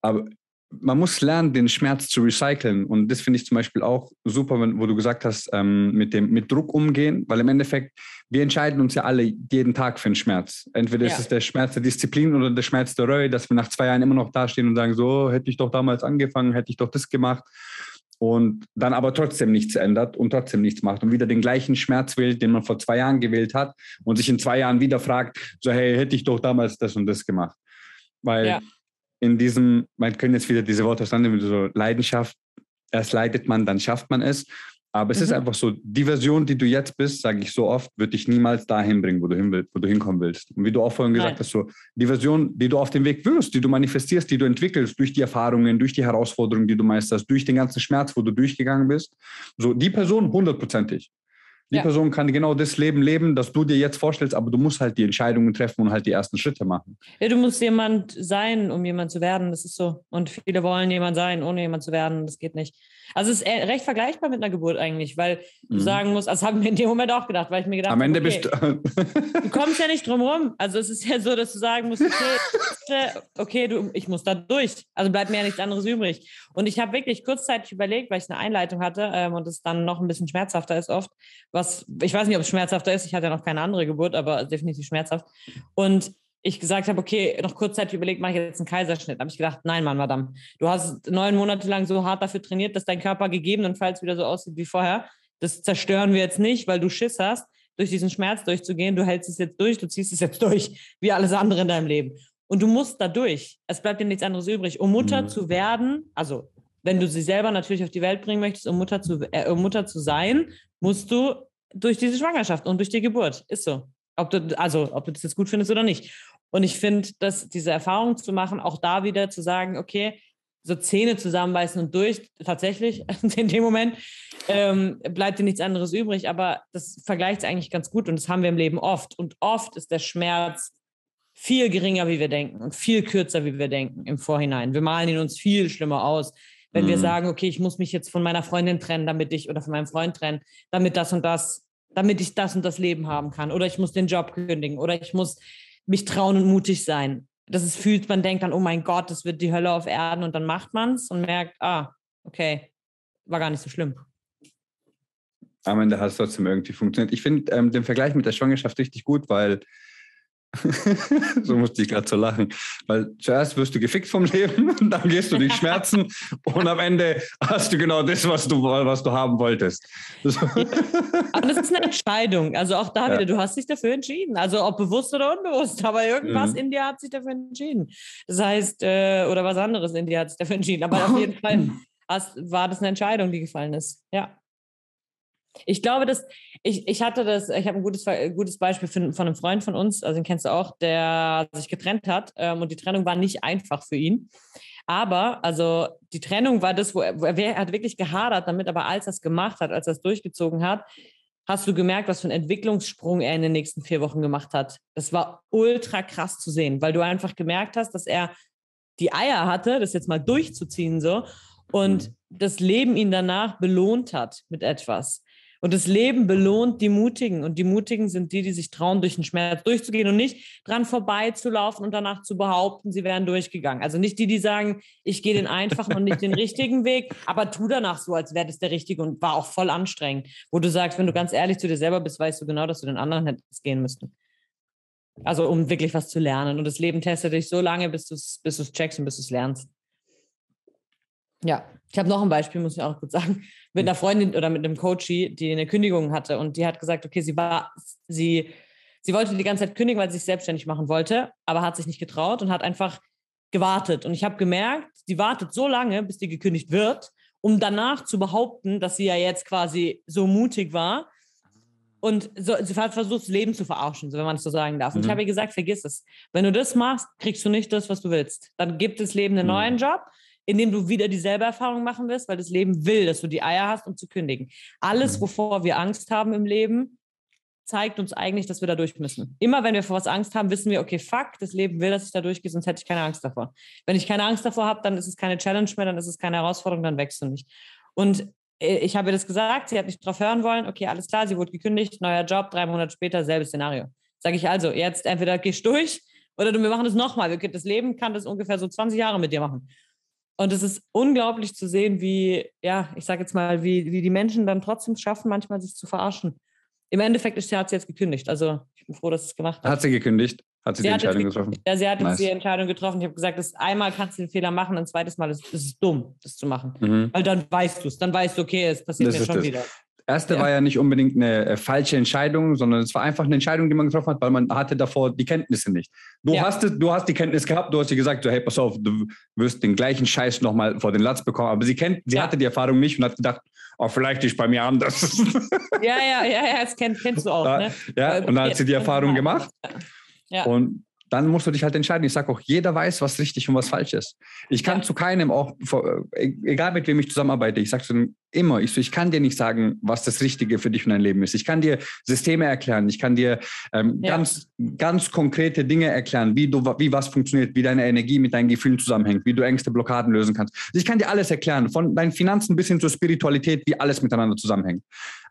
Speaker 3: aber man muss lernen, den Schmerz zu recyceln. Und das finde ich zum Beispiel auch super, wenn, wo du gesagt hast, ähm, mit, dem, mit Druck umgehen, weil im Endeffekt, wir entscheiden uns ja alle jeden Tag für einen Schmerz. Entweder
Speaker 4: Ja.
Speaker 3: ist es der Schmerz der Disziplin oder der Schmerz der Reue, dass wir nach zwei Jahren immer noch dastehen und sagen, so hätte ich doch damals angefangen, hätte ich doch das gemacht. Und dann aber trotzdem nichts ändert und trotzdem nichts macht und wieder den gleichen Schmerz wählt, den man vor zwei Jahren gewählt hat und sich in zwei Jahren wieder fragt, so hey, hätte ich doch damals das und das gemacht. Weil
Speaker 4: Ja.
Speaker 3: In diesem, man können jetzt wieder diese Worte auseinander, so Leidenschaft, erst leidet man, dann schafft man es. Aber es ist
Speaker 4: Mhm.
Speaker 3: einfach so, die Version, die du jetzt bist, sage ich so oft, wird dich niemals dahin bringen, wo du, hin willst, wo du hinkommen willst. Und wie du auch vorhin gesagt
Speaker 4: Nein.
Speaker 3: hast, so die Version, die du auf dem Weg wirst, die du manifestierst, die du entwickelst durch die Erfahrungen, durch die Herausforderungen, die du meisterst, durch den ganzen Schmerz, wo du durchgegangen bist, so die Person hundertprozentig. Die
Speaker 4: Ja.
Speaker 3: Person kann genau das Leben leben, das du dir jetzt vorstellst, aber du musst halt die Entscheidungen treffen und halt die ersten Schritte machen.
Speaker 4: Ja, du musst jemand sein, um jemand zu werden. Das ist so. Und viele wollen jemand sein, ohne jemand zu werden. Das geht nicht. Also es ist eher recht vergleichbar mit einer Geburt eigentlich, weil du
Speaker 3: Mhm.
Speaker 4: sagen musst, also habe ich mir in dem Moment auch gedacht, weil ich mir gedacht
Speaker 3: Am Ende
Speaker 4: habe, okay,
Speaker 3: bist du.
Speaker 4: du kommst ja nicht drum rum. Also es ist ja so, dass du sagen musst, okay, okay du, ich muss da durch. Also bleibt mir ja nichts anderes übrig. Und ich habe wirklich kurzzeitig überlegt, weil ich eine Einleitung hatte ähm, und es dann noch ein bisschen schmerzhafter ist oft. Was, ich weiß nicht, ob es schmerzhafter ist. Ich hatte ja noch keine andere Geburt, aber definitiv schmerzhaft. Und ich gesagt habe, okay, noch kurzzeitig überlegt, mache ich jetzt einen Kaiserschnitt. habe ich gedacht, nein, Mann, Madame, du hast neun Monate lang so hart dafür trainiert, dass dein Körper gegebenenfalls wieder so aussieht wie vorher. Das zerstören wir jetzt nicht, weil du Schiss hast, durch diesen Schmerz durchzugehen. Du hältst es jetzt durch, du ziehst es jetzt durch, wie alles andere in deinem Leben. Und du musst da durch. Es bleibt dir nichts anderes übrig. Um Mutter
Speaker 3: Mhm.
Speaker 4: zu werden, also wenn du sie selber natürlich auf die Welt bringen möchtest, um Mutter zu, äh, um Mutter zu sein, musst du durch diese Schwangerschaft und durch die Geburt. Ist so. Ob du, also, ob du das jetzt gut findest oder nicht. Und ich finde, dass diese Erfahrung zu machen, auch da wieder zu sagen, okay, so Zähne zusammenbeißen und durch, tatsächlich, in dem Moment, ähm, bleibt dir nichts anderes übrig. Aber das vergleicht es eigentlich ganz gut und das haben wir im Leben oft. Und oft ist der Schmerz viel geringer, wie wir denken und viel kürzer, wie wir denken im Vorhinein. Wir malen ihn uns viel schlimmer aus. Wenn wir
Speaker 3: Mhm.
Speaker 4: sagen, okay, ich muss mich jetzt von meiner Freundin trennen, damit ich, oder von meinem Freund trennen, damit das und das, damit ich das und das Leben haben kann. Oder ich muss den Job kündigen. Oder ich muss mich trauen und mutig sein. Das ist, fühlt, man denkt dann, oh mein Gott, das wird die Hölle auf Erden und dann macht man es und merkt, ah, okay, war gar nicht so schlimm.
Speaker 3: Am Ende hat es trotzdem irgendwie funktioniert. Ich finde ähm, den Vergleich mit der Schwangerschaft richtig gut, weil so musste ich gerade so lachen. Weil zuerst wirst du gefickt vom Leben, dann gehst du durch Schmerzen und am Ende hast du genau das, was du, was du haben wolltest. So.
Speaker 4: Aber das ist eine Entscheidung. Also auch da
Speaker 3: Ja.
Speaker 4: wieder, du hast dich dafür entschieden. Also ob bewusst oder unbewusst, aber irgendwas
Speaker 3: Mhm.
Speaker 4: in dir hat sich dafür entschieden. Das heißt, äh, oder was anderes in dir hat sich dafür entschieden. Aber auf jeden Fall hast, war das eine Entscheidung, die gefallen ist. Ja. Ich glaube, dass ich, ich hatte das, ich habe ein gutes, gutes Beispiel von, von einem Freund von uns, also den kennst du auch, der sich getrennt hat ähm, und die Trennung war nicht einfach für ihn. Aber, also die Trennung war das, wo er, wo er er hat wirklich gehadert damit, aber als er es gemacht hat, als er es durchgezogen hat, hast du gemerkt, was für einen Entwicklungssprung er in den nächsten vier Wochen gemacht hat. Das war ultra krass zu sehen, weil du einfach gemerkt hast, dass er die Eier hatte, das jetzt mal durchzuziehen so und das Leben ihn danach belohnt hat mit etwas. Und das Leben belohnt die Mutigen. Und die Mutigen sind die, die sich trauen, durch den Schmerz durchzugehen und nicht dran vorbeizulaufen und danach zu behaupten, sie wären durchgegangen. Also nicht die, die sagen, ich gehe den einfachen und nicht den richtigen Weg, aber tu danach so, als wäre das der richtige und war auch voll anstrengend. Wo du sagst, wenn du ganz ehrlich zu dir selber bist, weißt du genau, dass du den anderen hättest gehen müssen. Also um wirklich was zu lernen. Und das Leben testet dich so lange, bis du es bis du's checkst und bis du es lernst. Ja, ich habe noch ein Beispiel, muss ich auch kurz sagen, mit einer Freundin oder mit einem Coachie, die eine Kündigung hatte und die hat gesagt, okay, sie war, sie, sie wollte die ganze Zeit kündigen, weil sie sich selbstständig machen wollte, aber hat sich nicht getraut und hat einfach gewartet. Und ich habe gemerkt, sie wartet so lange, bis die gekündigt wird, um danach zu behaupten, dass sie ja jetzt quasi so mutig war und so, sie hat versucht, das Leben zu verarschen, so, wenn man es so sagen darf. Und
Speaker 3: Mhm.
Speaker 4: ich habe ihr gesagt, vergiss es. Wenn du das machst, kriegst du nicht das, was du willst. Dann gibt das Leben einen
Speaker 3: Mhm.
Speaker 4: neuen Job, in dem du wieder dieselbe Erfahrung machen wirst, weil das Leben will, dass du die Eier hast, um zu kündigen. Alles,
Speaker 3: Mhm.
Speaker 4: wovor wir Angst haben im Leben, zeigt uns eigentlich, dass wir da durch müssen. Immer wenn wir vor was Angst haben, wissen wir, okay, fuck, das Leben will, dass ich da durchgehe, sonst hätte ich keine Angst davor. Wenn ich keine Angst davor habe, dann ist es keine Challenge mehr, dann ist es keine Herausforderung, dann wächst du nicht. Und äh, ich habe ihr das gesagt, sie hat nicht drauf hören wollen. Okay, alles klar, sie wurde gekündigt, neuer Job, drei Monate später, selbes Szenario. Sage ich also, jetzt entweder gehst du durch oder du, wir machen das nochmal. Das Leben kann das ungefähr so 20 Jahre mit dir machen. Und es ist unglaublich zu sehen, wie, ja, ich sage jetzt mal, wie, wie die Menschen dann trotzdem schaffen, manchmal sich zu verarschen. Im Endeffekt ist sie, hat sie jetzt gekündigt. Also ich bin froh, dass sie es gemacht hat.
Speaker 3: Hat sie gekündigt? Hat sie,
Speaker 4: Sie
Speaker 3: die Entscheidung
Speaker 4: ge-
Speaker 3: getroffen?
Speaker 4: Ja, sie hat
Speaker 3: Nice.
Speaker 4: die Entscheidung getroffen. Ich habe gesagt, das einmal kannst du den Fehler machen, ein zweites Mal ist ist es dumm, das zu machen.
Speaker 3: Mhm.
Speaker 4: Weil dann weißt du es, dann weißt du, okay, es passiert
Speaker 3: Das
Speaker 4: mir schon
Speaker 3: das.
Speaker 4: wieder.
Speaker 3: Erste
Speaker 4: Ja.
Speaker 3: war ja nicht unbedingt eine äh, falsche Entscheidung, sondern es war einfach eine Entscheidung, die man getroffen hat, weil man hatte davor die Kenntnisse nicht. Du,
Speaker 4: Ja.
Speaker 3: hast, du hast die Kenntnis gehabt, du hast dir gesagt, so, hey, pass auf, du wirst den gleichen Scheiß nochmal vor den Latz bekommen. Aber sie kennt, sie
Speaker 4: Ja.
Speaker 3: hatte die Erfahrung nicht und hat gedacht, oh, vielleicht ist bei mir anders.
Speaker 4: Ja, ja, ja, ja, das kenn, kennst du auch.
Speaker 3: Ja,
Speaker 4: Ne?
Speaker 3: ja, und dann hat sie die Erfahrung gemacht.
Speaker 4: Ja.
Speaker 3: Und dann musst du dich halt entscheiden. Ich sage auch, jeder weiß, was richtig und was falsch ist. Ich kann
Speaker 4: Ja.
Speaker 3: zu keinem, auch äh, egal mit wem ich zusammenarbeite, ich sage zu immer, ich, so, ich kann dir nicht sagen, was das Richtige für dich und dein Leben ist. Ich kann dir Systeme erklären, ich kann dir ähm,
Speaker 4: Ja.
Speaker 3: ganz, ganz konkrete Dinge erklären, wie, du, wie was funktioniert, wie deine Energie mit deinen Gefühlen zusammenhängt, wie du Ängste, Blockaden lösen kannst. Ich kann dir alles erklären, von deinen Finanzen bis hin zur Spiritualität, wie alles miteinander zusammenhängt.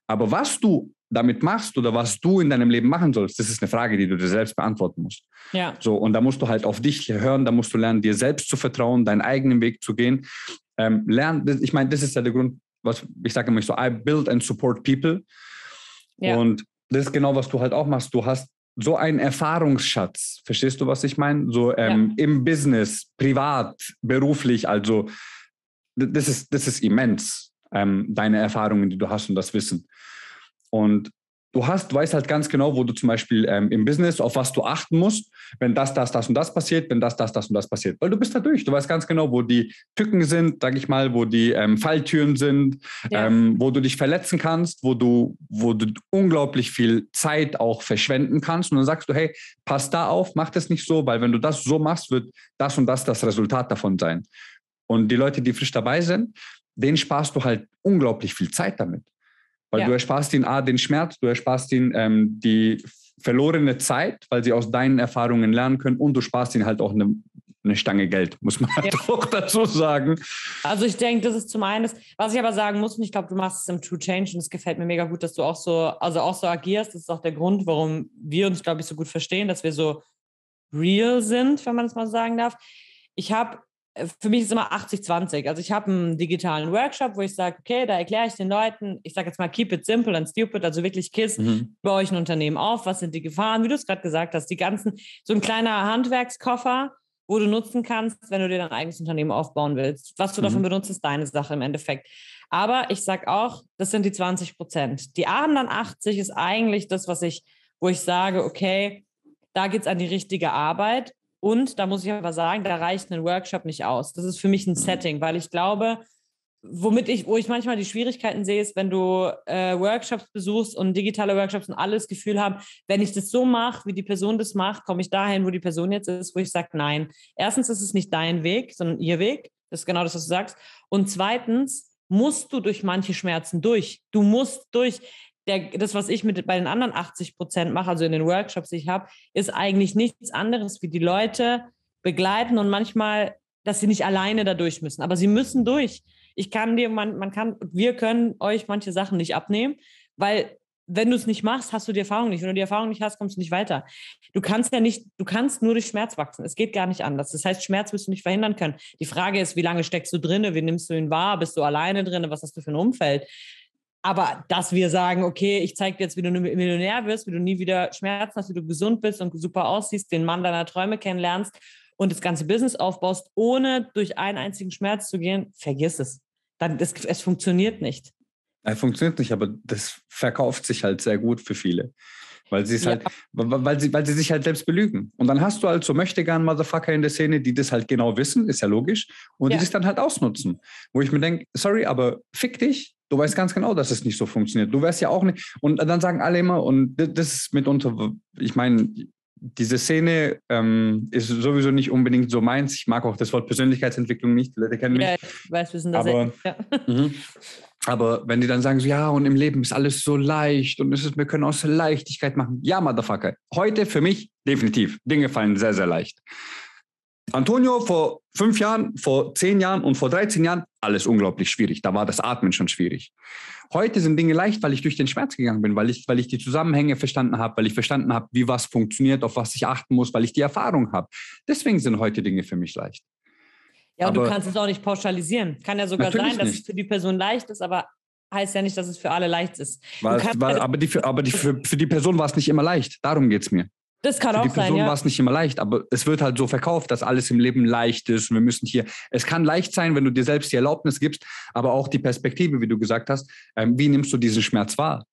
Speaker 3: Aber was du damit machst oder was du in deinem Leben machen sollst, das ist eine Frage, die du dir selbst beantworten musst.
Speaker 4: Ja,
Speaker 3: So, und da musst du halt auf dich hören, da musst du lernen, dir selbst zu vertrauen, deinen eigenen Weg zu gehen. Ähm, lernen, ich meine, das ist ja der Grund, was ich sage immer so, I build and support people.
Speaker 4: ja.
Speaker 3: Und das ist genau, was du halt auch machst. Du hast so einen Erfahrungsschatz. Verstehst du, was ich meine? So ähm, im Business, privat, beruflich. Also, das ist, das ist immens, ähm, deine Erfahrungen, die du hast und das Wissen. Und du hast, weißt halt ganz genau, wo du zum Beispiel ähm, im Business, auf was du achten musst, wenn das, das, das und das passiert, wenn das, das, das und das passiert. Weil du bist da durch. Du weißt ganz genau, wo die Tücken sind, sag ich mal, wo die ähm, Falltüren sind,
Speaker 4: Ja.
Speaker 3: ähm, wo du dich verletzen kannst, wo du, wo du unglaublich viel Zeit auch verschwenden kannst. Und dann sagst du, hey, pass da auf, mach das nicht so, weil wenn du das so machst, wird das und das das Resultat davon sein. Und die Leute, die frisch dabei sind, denen sparst du halt unglaublich viel Zeit damit. Weil
Speaker 4: Ja.
Speaker 3: du ersparst ihnen A, den Schmerz, du ersparst ihnen ähm, die verlorene Zeit, weil sie aus deinen Erfahrungen lernen können und du sparst ihnen halt auch eine, eine Stange Geld, muss man halt
Speaker 4: Ja.
Speaker 3: auch dazu sagen.
Speaker 4: Also ich denke, das ist zum einen, das, was ich aber sagen muss, und ich glaube, du machst es im True Change und es gefällt mir mega gut, dass du auch so, also auch so agierst. Das ist auch der Grund, warum wir uns, glaube ich, so gut verstehen, dass wir so real sind, wenn man das mal sagen darf. Ich habe, für mich ist immer 80-20. Also ich habe einen digitalen Workshop, wo ich sage, okay, da erkläre ich den Leuten, ich sage jetzt mal, keep it simple and stupid, also wirklich Kiss, bei euch ein Unternehmen auf, was sind die Gefahren, wie du es gerade gesagt hast, die ganzen, so ein kleiner Handwerkskoffer, wo du nutzen kannst, wenn du dir dein eigenes Unternehmen aufbauen willst. Was du
Speaker 3: Mhm.
Speaker 4: davon benutzt, ist deine Sache im Endeffekt. Aber ich sage auch, das sind die 20 Prozent. Die anderen 80 ist eigentlich das, was ich, wo ich sage, okay, da geht es an die richtige Arbeit. Und da muss ich aber sagen, da reicht ein Workshop nicht aus. Das ist für mich ein Setting, weil ich glaube, womit ich, wo ich manchmal die Schwierigkeiten sehe, ist, wenn du äh, Workshops besuchst und digitale Workshops und alles Gefühl haben, wenn ich das so mache, wie die Person das macht, komme ich dahin, wo die Person jetzt ist, wo ich sage, nein. Erstens ist es nicht dein Weg, sondern ihr Weg. Das ist genau das, was du sagst. Und zweitens musst du durch manche Schmerzen durch. Du musst durch. Der, das, was ich mit bei den anderen 80 Prozent mache, also in den Workshops, die ich habe, ist eigentlich nichts anderes, wie die Leute begleiten und manchmal, dass sie nicht alleine da durch müssen. Aber sie müssen durch. Ich kann dir, man, man kann, wir können euch manche Sachen nicht abnehmen, weil wenn du es nicht machst, hast du die Erfahrung nicht. Wenn du die Erfahrung nicht hast, kommst du nicht weiter. Du kannst ja nicht, du kannst nur durch Schmerz wachsen. Es geht gar nicht anders. Das heißt, Schmerz wirst du nicht verhindern können. Die Frage ist, wie lange steckst du drinne? Wie nimmst du ihn wahr? Bist du alleine drinne? Was hast du für ein Umfeld? Aber dass wir sagen, okay, ich zeige dir jetzt, wie du Millionär wirst, wie du nie wieder Schmerzen hast, wie du gesund bist und super aussiehst, den Mann deiner Träume kennenlernst und das ganze Business aufbaust, ohne durch einen einzigen Schmerz zu gehen, vergiss es. Dann, das, es funktioniert nicht.
Speaker 3: Ja, funktioniert nicht, aber das verkauft sich halt sehr gut für viele. Weil sie es
Speaker 4: Ja.
Speaker 3: halt, weil weil sie, weil sie sich halt selbst belügen. Und dann hast du halt so möchte gern Motherfucker in der Szene, die das halt genau wissen, ist ja logisch, und
Speaker 4: Ja.
Speaker 3: die das dann halt ausnutzen. Wo ich mir denke, sorry, aber fick dich. Du weißt ganz genau, dass es nicht so funktioniert. Du wärst ja auch nicht. Und dann sagen alle immer, und das- ist mitunter, ich meine, diese Szene ähm, ist sowieso nicht unbedingt so meins. Ich mag auch das Wort Persönlichkeitsentwicklung nicht. Die Leute kennen mich.
Speaker 4: Ja, ich weiß, wir sind da
Speaker 3: Aber-.
Speaker 4: Ja.
Speaker 3: Mhm. Aber wenn die dann sagen, so, ja, und im Leben ist alles so leicht und es ist, wir können aus Leichtigkeit machen. Ja, Motherfucker. Heute für mich definitiv. Dinge fallen sehr, sehr leicht. Antonio vor fünf Jahren, vor zehn Jahren und vor 13 Jahren, alles unglaublich schwierig. Da war das Atmen schon schwierig. Heute sind Dinge leicht, weil ich durch den Schmerz gegangen bin, weil ich, weil ich die Zusammenhänge verstanden habe, weil ich verstanden habe, wie was funktioniert, auf was ich achten muss, weil ich die Erfahrung habe. Deswegen sind heute Dinge für mich leicht.
Speaker 4: Ja, und du
Speaker 3: Aber-
Speaker 4: kannst es auch nicht pauschalisieren. Kann ja sogar sein, dass
Speaker 3: nicht.
Speaker 4: es für die Person leicht ist, aber heißt ja nicht, dass es für alle leicht ist. Kannst
Speaker 3: war,
Speaker 4: halt-
Speaker 3: aber die, aber die, für, für die Person war es nicht immer leicht. Darum geht es mir.
Speaker 4: Das kann
Speaker 3: Für die
Speaker 4: auch sein,
Speaker 3: Person war
Speaker 4: ja.
Speaker 3: es nicht immer leicht, aber es wird halt so verkauft, dass alles im Leben leicht ist. Und wir müssen hier, es kann leicht sein, wenn du dir selbst die Erlaubnis gibst, aber auch die Perspektive, wie du gesagt hast, ähm, wie nimmst du diesen Schmerz wahr?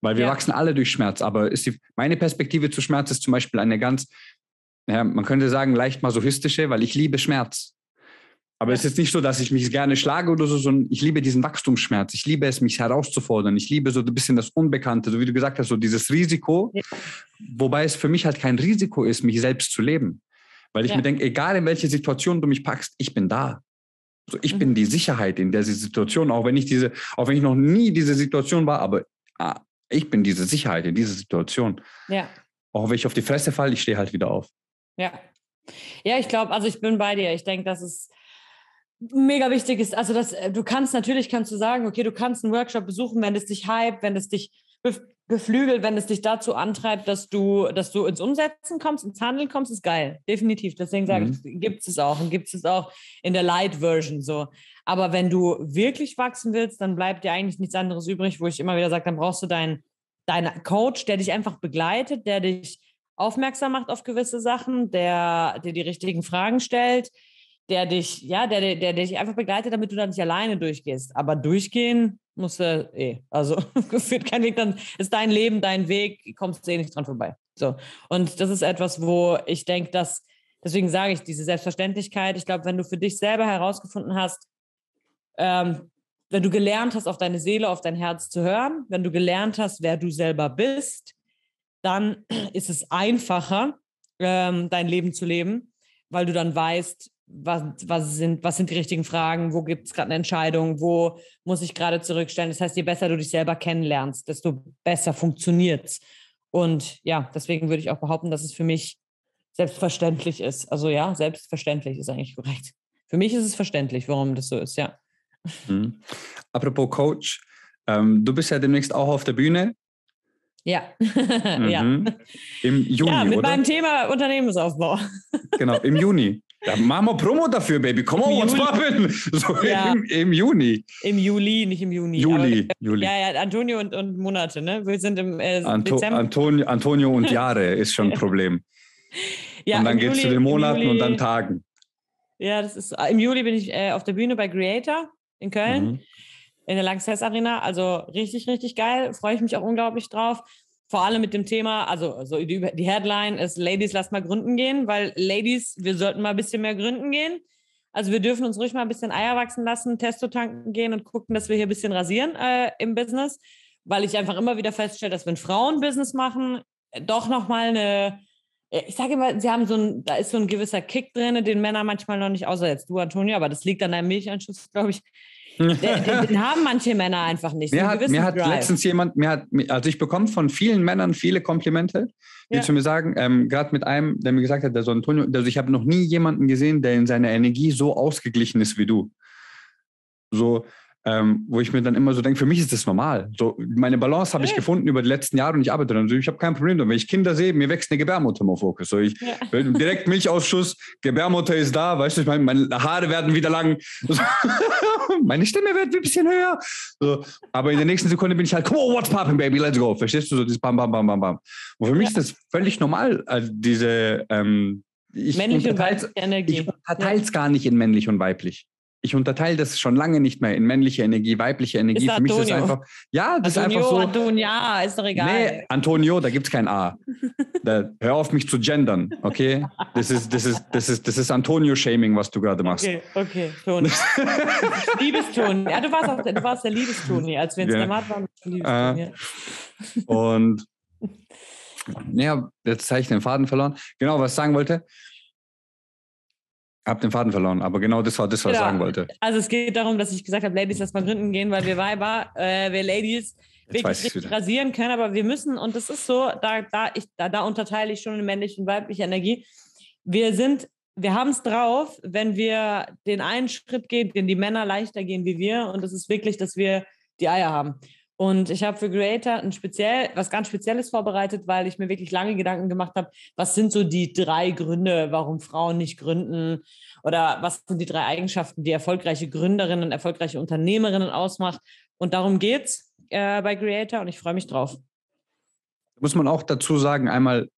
Speaker 3: Weil wir
Speaker 4: Ja.
Speaker 3: wachsen alle durch Schmerz, aber ist die, meine Perspektive zu Schmerz ist zum Beispiel eine ganz, ja, man könnte sagen, leicht masochistische, weil ich liebe Schmerz. Aber es ist nicht so, dass ich mich gerne schlage oder so, sondern ich liebe diesen Wachstumsschmerz. Ich liebe es, mich herauszufordern. Ich liebe so ein bisschen das Unbekannte, so wie du gesagt hast, so dieses Risiko.
Speaker 4: Ja.
Speaker 3: Wobei es für mich halt kein Risiko ist, mich selbst zu leben. Weil ich
Speaker 4: Ja.
Speaker 3: mir denke, egal in welche Situation du mich packst, ich bin da. So, ich
Speaker 4: Mhm.
Speaker 3: bin die Sicherheit in der Situation, auch wenn ich diese, auch wenn ich noch nie diese Situation war, aber ah, ich bin diese Sicherheit in dieser Situation.
Speaker 4: Ja,
Speaker 3: Auch wenn ich auf die Fresse falle, ich stehe halt wieder auf.
Speaker 4: ja. Ja, ich glaube, also ich bin bei dir. Ich denke, dass es mega wichtig ist. Also, dass äh, du kannst, natürlich kannst du sagen, okay, du kannst einen Workshop besuchen, wenn es dich hype, wenn es dich bef- beflügelt, wenn es dich dazu antreibt, dass du, dass du ins Umsetzen kommst, ins Handeln kommst, ist geil. Definitiv. Deswegen sage
Speaker 3: Mhm.
Speaker 4: ich, gibt es auch und gibt es auch in der Light-Version so. Aber wenn du wirklich wachsen willst, dann bleibt dir eigentlich nichts anderes übrig, wo ich immer wieder sage, dann brauchst du deinen deinen Coach, der dich einfach begleitet, der dich aufmerksam macht auf gewisse Sachen, der dir die richtigen Fragen stellt, der dich, ja, der, der, der dich einfach begleitet, damit du da nicht alleine durchgehst. Aber durchgehen musst du eh. Also führt kein Weg, dann ist dein Leben, dein Weg, kommst du eh nicht dran vorbei. So. Und das ist etwas, wo ich denke, dass, deswegen sage ich, diese Selbstverständlichkeit, ich glaube, wenn du für dich selber herausgefunden hast, ähm, wenn du gelernt hast, auf deine Seele, auf dein Herz zu hören, wenn du gelernt hast, wer du selber bist, dann ist es einfacher, ähm, dein Leben zu leben, weil du dann weißt, was, was, sind, was sind die richtigen Fragen, wo gibt es gerade eine Entscheidung, wo muss ich gerade zurückstellen. Das heißt, je besser du dich selber kennenlernst, desto besser funktioniert es. Und ja, deswegen würde ich auch behaupten, dass es für mich selbstverständlich ist. Also ja, selbstverständlich ist eigentlich korrekt. Für mich ist es verständlich, warum das so ist, ja.
Speaker 3: Mhm. Apropos Coach, ähm, du bist ja demnächst auch auf der Bühne.
Speaker 4: Ja. ja.
Speaker 3: Mhm. Im Juni,
Speaker 4: ja, mit
Speaker 3: oder?
Speaker 4: meinem Thema Unternehmensaufbau.
Speaker 3: Genau, im Juni. Da machen wir Promo dafür, Baby. Come on, what's
Speaker 4: Juli.
Speaker 3: poppin'? So
Speaker 4: Ja.
Speaker 3: im, im Juni.
Speaker 4: Im Juli, nicht im Juni.
Speaker 3: Juli,
Speaker 4: Aber,
Speaker 3: Juli.
Speaker 4: Ja, ja, Antonio und, und Monate, ne? Wir sind im äh,
Speaker 3: Anto
Speaker 4: Dezember.
Speaker 3: Antonio, Antonio und Jahre ist schon ein Problem.
Speaker 4: ja,
Speaker 3: und dann geht es zu
Speaker 4: Juli-
Speaker 3: den Monaten und dann
Speaker 4: Juli-
Speaker 3: Tagen.
Speaker 4: Ja, das ist, im Juli bin ich äh, auf der Bühne bei Creator in Köln.
Speaker 3: Mhm.
Speaker 4: in der Lanxess Arena. Also richtig, richtig geil. Freue ich mich auch unglaublich drauf. Vor allem mit dem Thema, also, also die, die Headline ist Ladies, lasst mal gründen gehen, weil Ladies, wir sollten mal ein bisschen mehr gründen gehen. Also wir dürfen uns ruhig mal ein bisschen Eier wachsen lassen, Testo tanken gehen und gucken, dass wir hier ein bisschen rasieren äh, im Business, weil ich einfach immer wieder feststelle, dass wenn Frauen Business machen, äh, doch nochmal eine, äh, ich sage immer, sie haben so ein, da ist so ein gewisser Kick drin, den Männer manchmal noch nicht, außer jetzt du, Antonia, aber das liegt an deinem Milcheinschuss, glaube ich. Den, den, haben manche Männer einfach nicht.
Speaker 3: Mir hat, mir hat letztens jemand, mir hat, also ich bekomme von vielen Männern viele Komplimente, die
Speaker 4: Ja.
Speaker 3: zu mir sagen, ähm, gerade mit einem, der mir gesagt hat, der so Antonio, also ich habe noch nie jemanden gesehen, der in seiner Energie so ausgeglichen ist wie du. So, ähm, wo ich mir dann immer so denke, für mich ist das normal. So, meine Balance habe ich
Speaker 4: Ja.
Speaker 3: gefunden über die letzten Jahre und ich arbeite dann. Also ich habe kein Problem damit. Wenn ich Kinder sehe, mir wächst eine Gebärmutter im Fokus. So, ich,
Speaker 4: Ja.
Speaker 3: Direkt Milchausschuss, Gebärmutter ist da, weißt du, ich meine, meine Haare werden wieder lang. So, meine Stimme wird ein bisschen höher. So, aber in der nächsten Sekunde bin ich halt, come on, what's poppin', baby, let's go. Verstehst du so, dieses Bam, Bam, Bam, Bam, Bam. Und für mich ist das völlig normal, also diese, ähm, ich
Speaker 4: Männliche und weibliche Energie.
Speaker 3: ich unterteile es gar nicht in männlich und weiblich. Ich unterteile das schon lange nicht mehr in männliche Energie, weibliche Energie.
Speaker 4: Ist
Speaker 3: Für mich ist
Speaker 4: Antonio.
Speaker 3: einfach, ja, das
Speaker 4: Antonio,
Speaker 3: ist einfach so.
Speaker 4: Antonia, ist doch egal.
Speaker 3: Nee, Antonio, da gibt es kein A. Da, hör auf, mich zu gendern, okay? Das ist, das ist, das ist, das ist Antonio-Shaming, was du gerade machst.
Speaker 4: Okay, okay, Toni. Liebestoni. Ja, du warst, auch, du warst der Liebestoni, als wir in
Speaker 3: Ja.
Speaker 4: Slamart waren. Liebestoni,
Speaker 3: Äh,
Speaker 4: ja.
Speaker 3: Und ja, jetzt habe ich den Faden verloren. Genau, was ich sagen wollte. Hab den Faden verloren, aber genau das war das, was ich
Speaker 4: Genau.
Speaker 3: sagen wollte.
Speaker 4: Also es geht darum, dass ich gesagt habe, Ladies, lass mal gründen gehen, weil wir Weiber, äh, wir Ladies
Speaker 3: Jetzt
Speaker 4: wirklich richtig rasieren können, aber wir müssen, und das ist so, da, da, ich, da, da unterteile ich schon in männliche und weibliche Energie. Wir sind, wir haben es drauf, wenn wir den einen Schritt gehen, den die Männer leichter gehen wie wir, und das ist wirklich, dass wir die Eier haben. Und ich habe für Creator ein speziell, was ganz Spezielles vorbereitet, weil ich mir wirklich lange Gedanken gemacht habe, was sind so die drei Gründe, warum Frauen nicht gründen oder was sind die drei Eigenschaften, die erfolgreiche Gründerinnen, erfolgreiche Unternehmerinnen ausmacht. Und darum geht's äh, bei Creator und ich freue mich drauf.
Speaker 3: Muss man auch dazu sagen, einmal,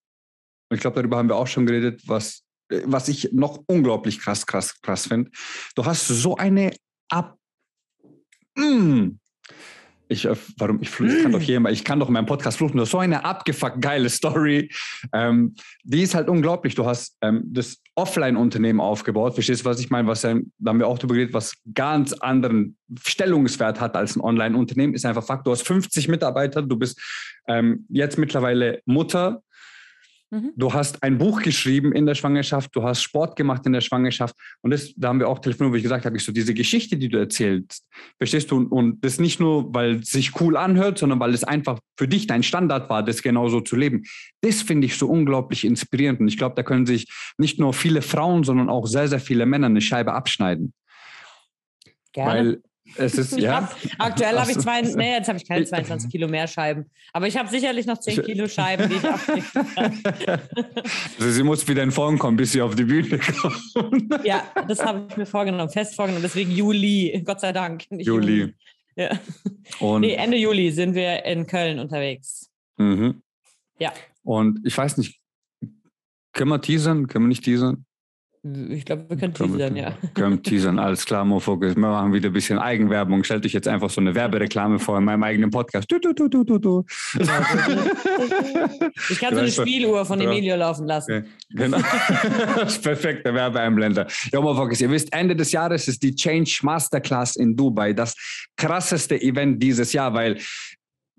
Speaker 3: ich glaube, darüber haben wir auch schon geredet, was, was ich noch unglaublich krass, krass, krass finde. Du hast so eine Ab. Mm. Ich, äh, warum, ich, fluch- ich kann doch hier mal, ich kann doch in meinem Podcast fluchen, du hast so eine abgefuckt geile Story. Ähm, die ist halt unglaublich. Du hast ähm, das Offline-Unternehmen aufgebaut. Verstehst du, was ich meine? Was, ähm, da haben wir auch drüber geredet, was ganz anderen Stellungswert hat als ein Online-Unternehmen. Ist einfach Fakt. Du hast 50 Mitarbeiter, du bist ähm, jetzt mittlerweile Mutter.
Speaker 4: Mhm.
Speaker 3: Du hast ein Buch geschrieben in der Schwangerschaft, du hast Sport gemacht in der Schwangerschaft. Und das, da haben wir auch telefoniert, wo ich gesagt habe, ich so, diese Geschichte, die du erzählst, verstehst du? Und, und das nicht nur, weil es sich cool anhört, sondern weil es einfach für dich dein Standard war, das genauso zu leben. Das finde ich so unglaublich inspirierend. Und ich glaube, da können sich nicht nur viele Frauen, sondern auch sehr, sehr viele Männer eine Scheibe abschneiden. Weil es ist, ja.
Speaker 4: hab, aktuell habe ich zwei, nee, jetzt habe ich keine
Speaker 3: Ich-
Speaker 4: 22 Kilo mehr Scheiben. Aber ich habe sicherlich noch 10
Speaker 3: Ich-
Speaker 4: Kilo Scheiben, die ich kann.
Speaker 3: Also sie muss wieder in Form kommen, bis sie auf die Bühne kommt.
Speaker 4: Ja, das habe ich mir vorgenommen, fest vorgenommen. Deswegen Juli, Gott sei Dank. nicht
Speaker 3: Juli.
Speaker 4: Ja.
Speaker 3: Und,
Speaker 4: Nee, Ende Juli sind wir in Köln unterwegs.
Speaker 3: mhm.
Speaker 4: Ja.
Speaker 3: Und ich weiß nicht, können wir teasern? Können wir nicht teasern?
Speaker 4: Ich glaube, wir können
Speaker 3: Können wir-
Speaker 4: teasern, ja.
Speaker 3: Können wir teasern, alles klar, Mofocus. Wir machen wieder ein bisschen Eigenwerbung. Stellt euch jetzt einfach so eine Werbereklame vor in meinem eigenen Podcast. Du, du, du, du, du, du.
Speaker 4: Ich kann so eine Spieluhr von. Emilio laufen lassen.
Speaker 3: Okay, Genau. das ist perfekt, der Werbeeinblender. Ja, Mofocus, ihr wisst, Ende des Jahres ist die Change Masterclass in Dubai. Das krasseste Event dieses Jahr, weil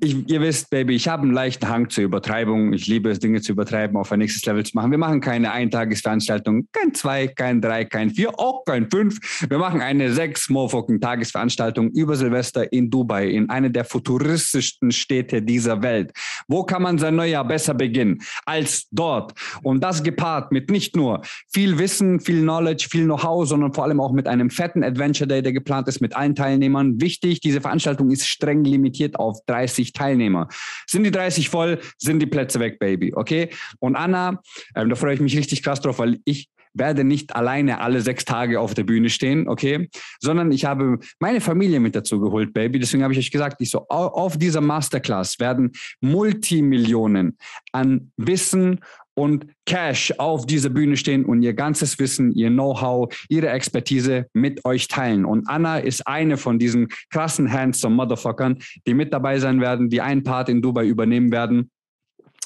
Speaker 3: ich, ihr wisst, Baby, ich habe einen leichten Hang zur Übertreibung. Ich liebe es, Dinge zu übertreiben, auf ein nächstes Level zu machen. Wir machen keine Eintagesveranstaltung, kein zwei, kein drei, kein vier, auch kein fünf. Wir machen eine sechs Mofoken Tagesveranstaltung über Silvester in Dubai, in einer der futuristischsten Städte dieser Welt. Wo kann man sein Neujahr besser beginnen als dort? Und das gepaart mit nicht nur viel Wissen, viel Knowledge, viel Know-how, sondern vor allem auch mit einem fetten Adventure Day, der geplant ist mit allen Teilnehmern. Wichtig, diese Veranstaltung ist streng limitiert auf 30 Teilnehmer. Sind die 30 voll, sind die Plätze weg, Baby. Okay? Und Anna, ähm, da freue ich mich richtig krass drauf, weil ich werde nicht alleine alle sechs Tage auf der Bühne stehen, okay? Sondern ich habe meine Familie mit dazu geholt, Baby. Deswegen habe ich euch gesagt, ich so, au- auf dieser Masterclass werden Multimillionen an Wissen und Cash auf dieser Bühne stehen und ihr ganzes Wissen, ihr Know-how, ihre Expertise mit euch teilen. Und Anna ist eine von diesen krassen handsome Motherfuckern, die mit dabei sein werden, die einen Part in Dubai übernehmen werden.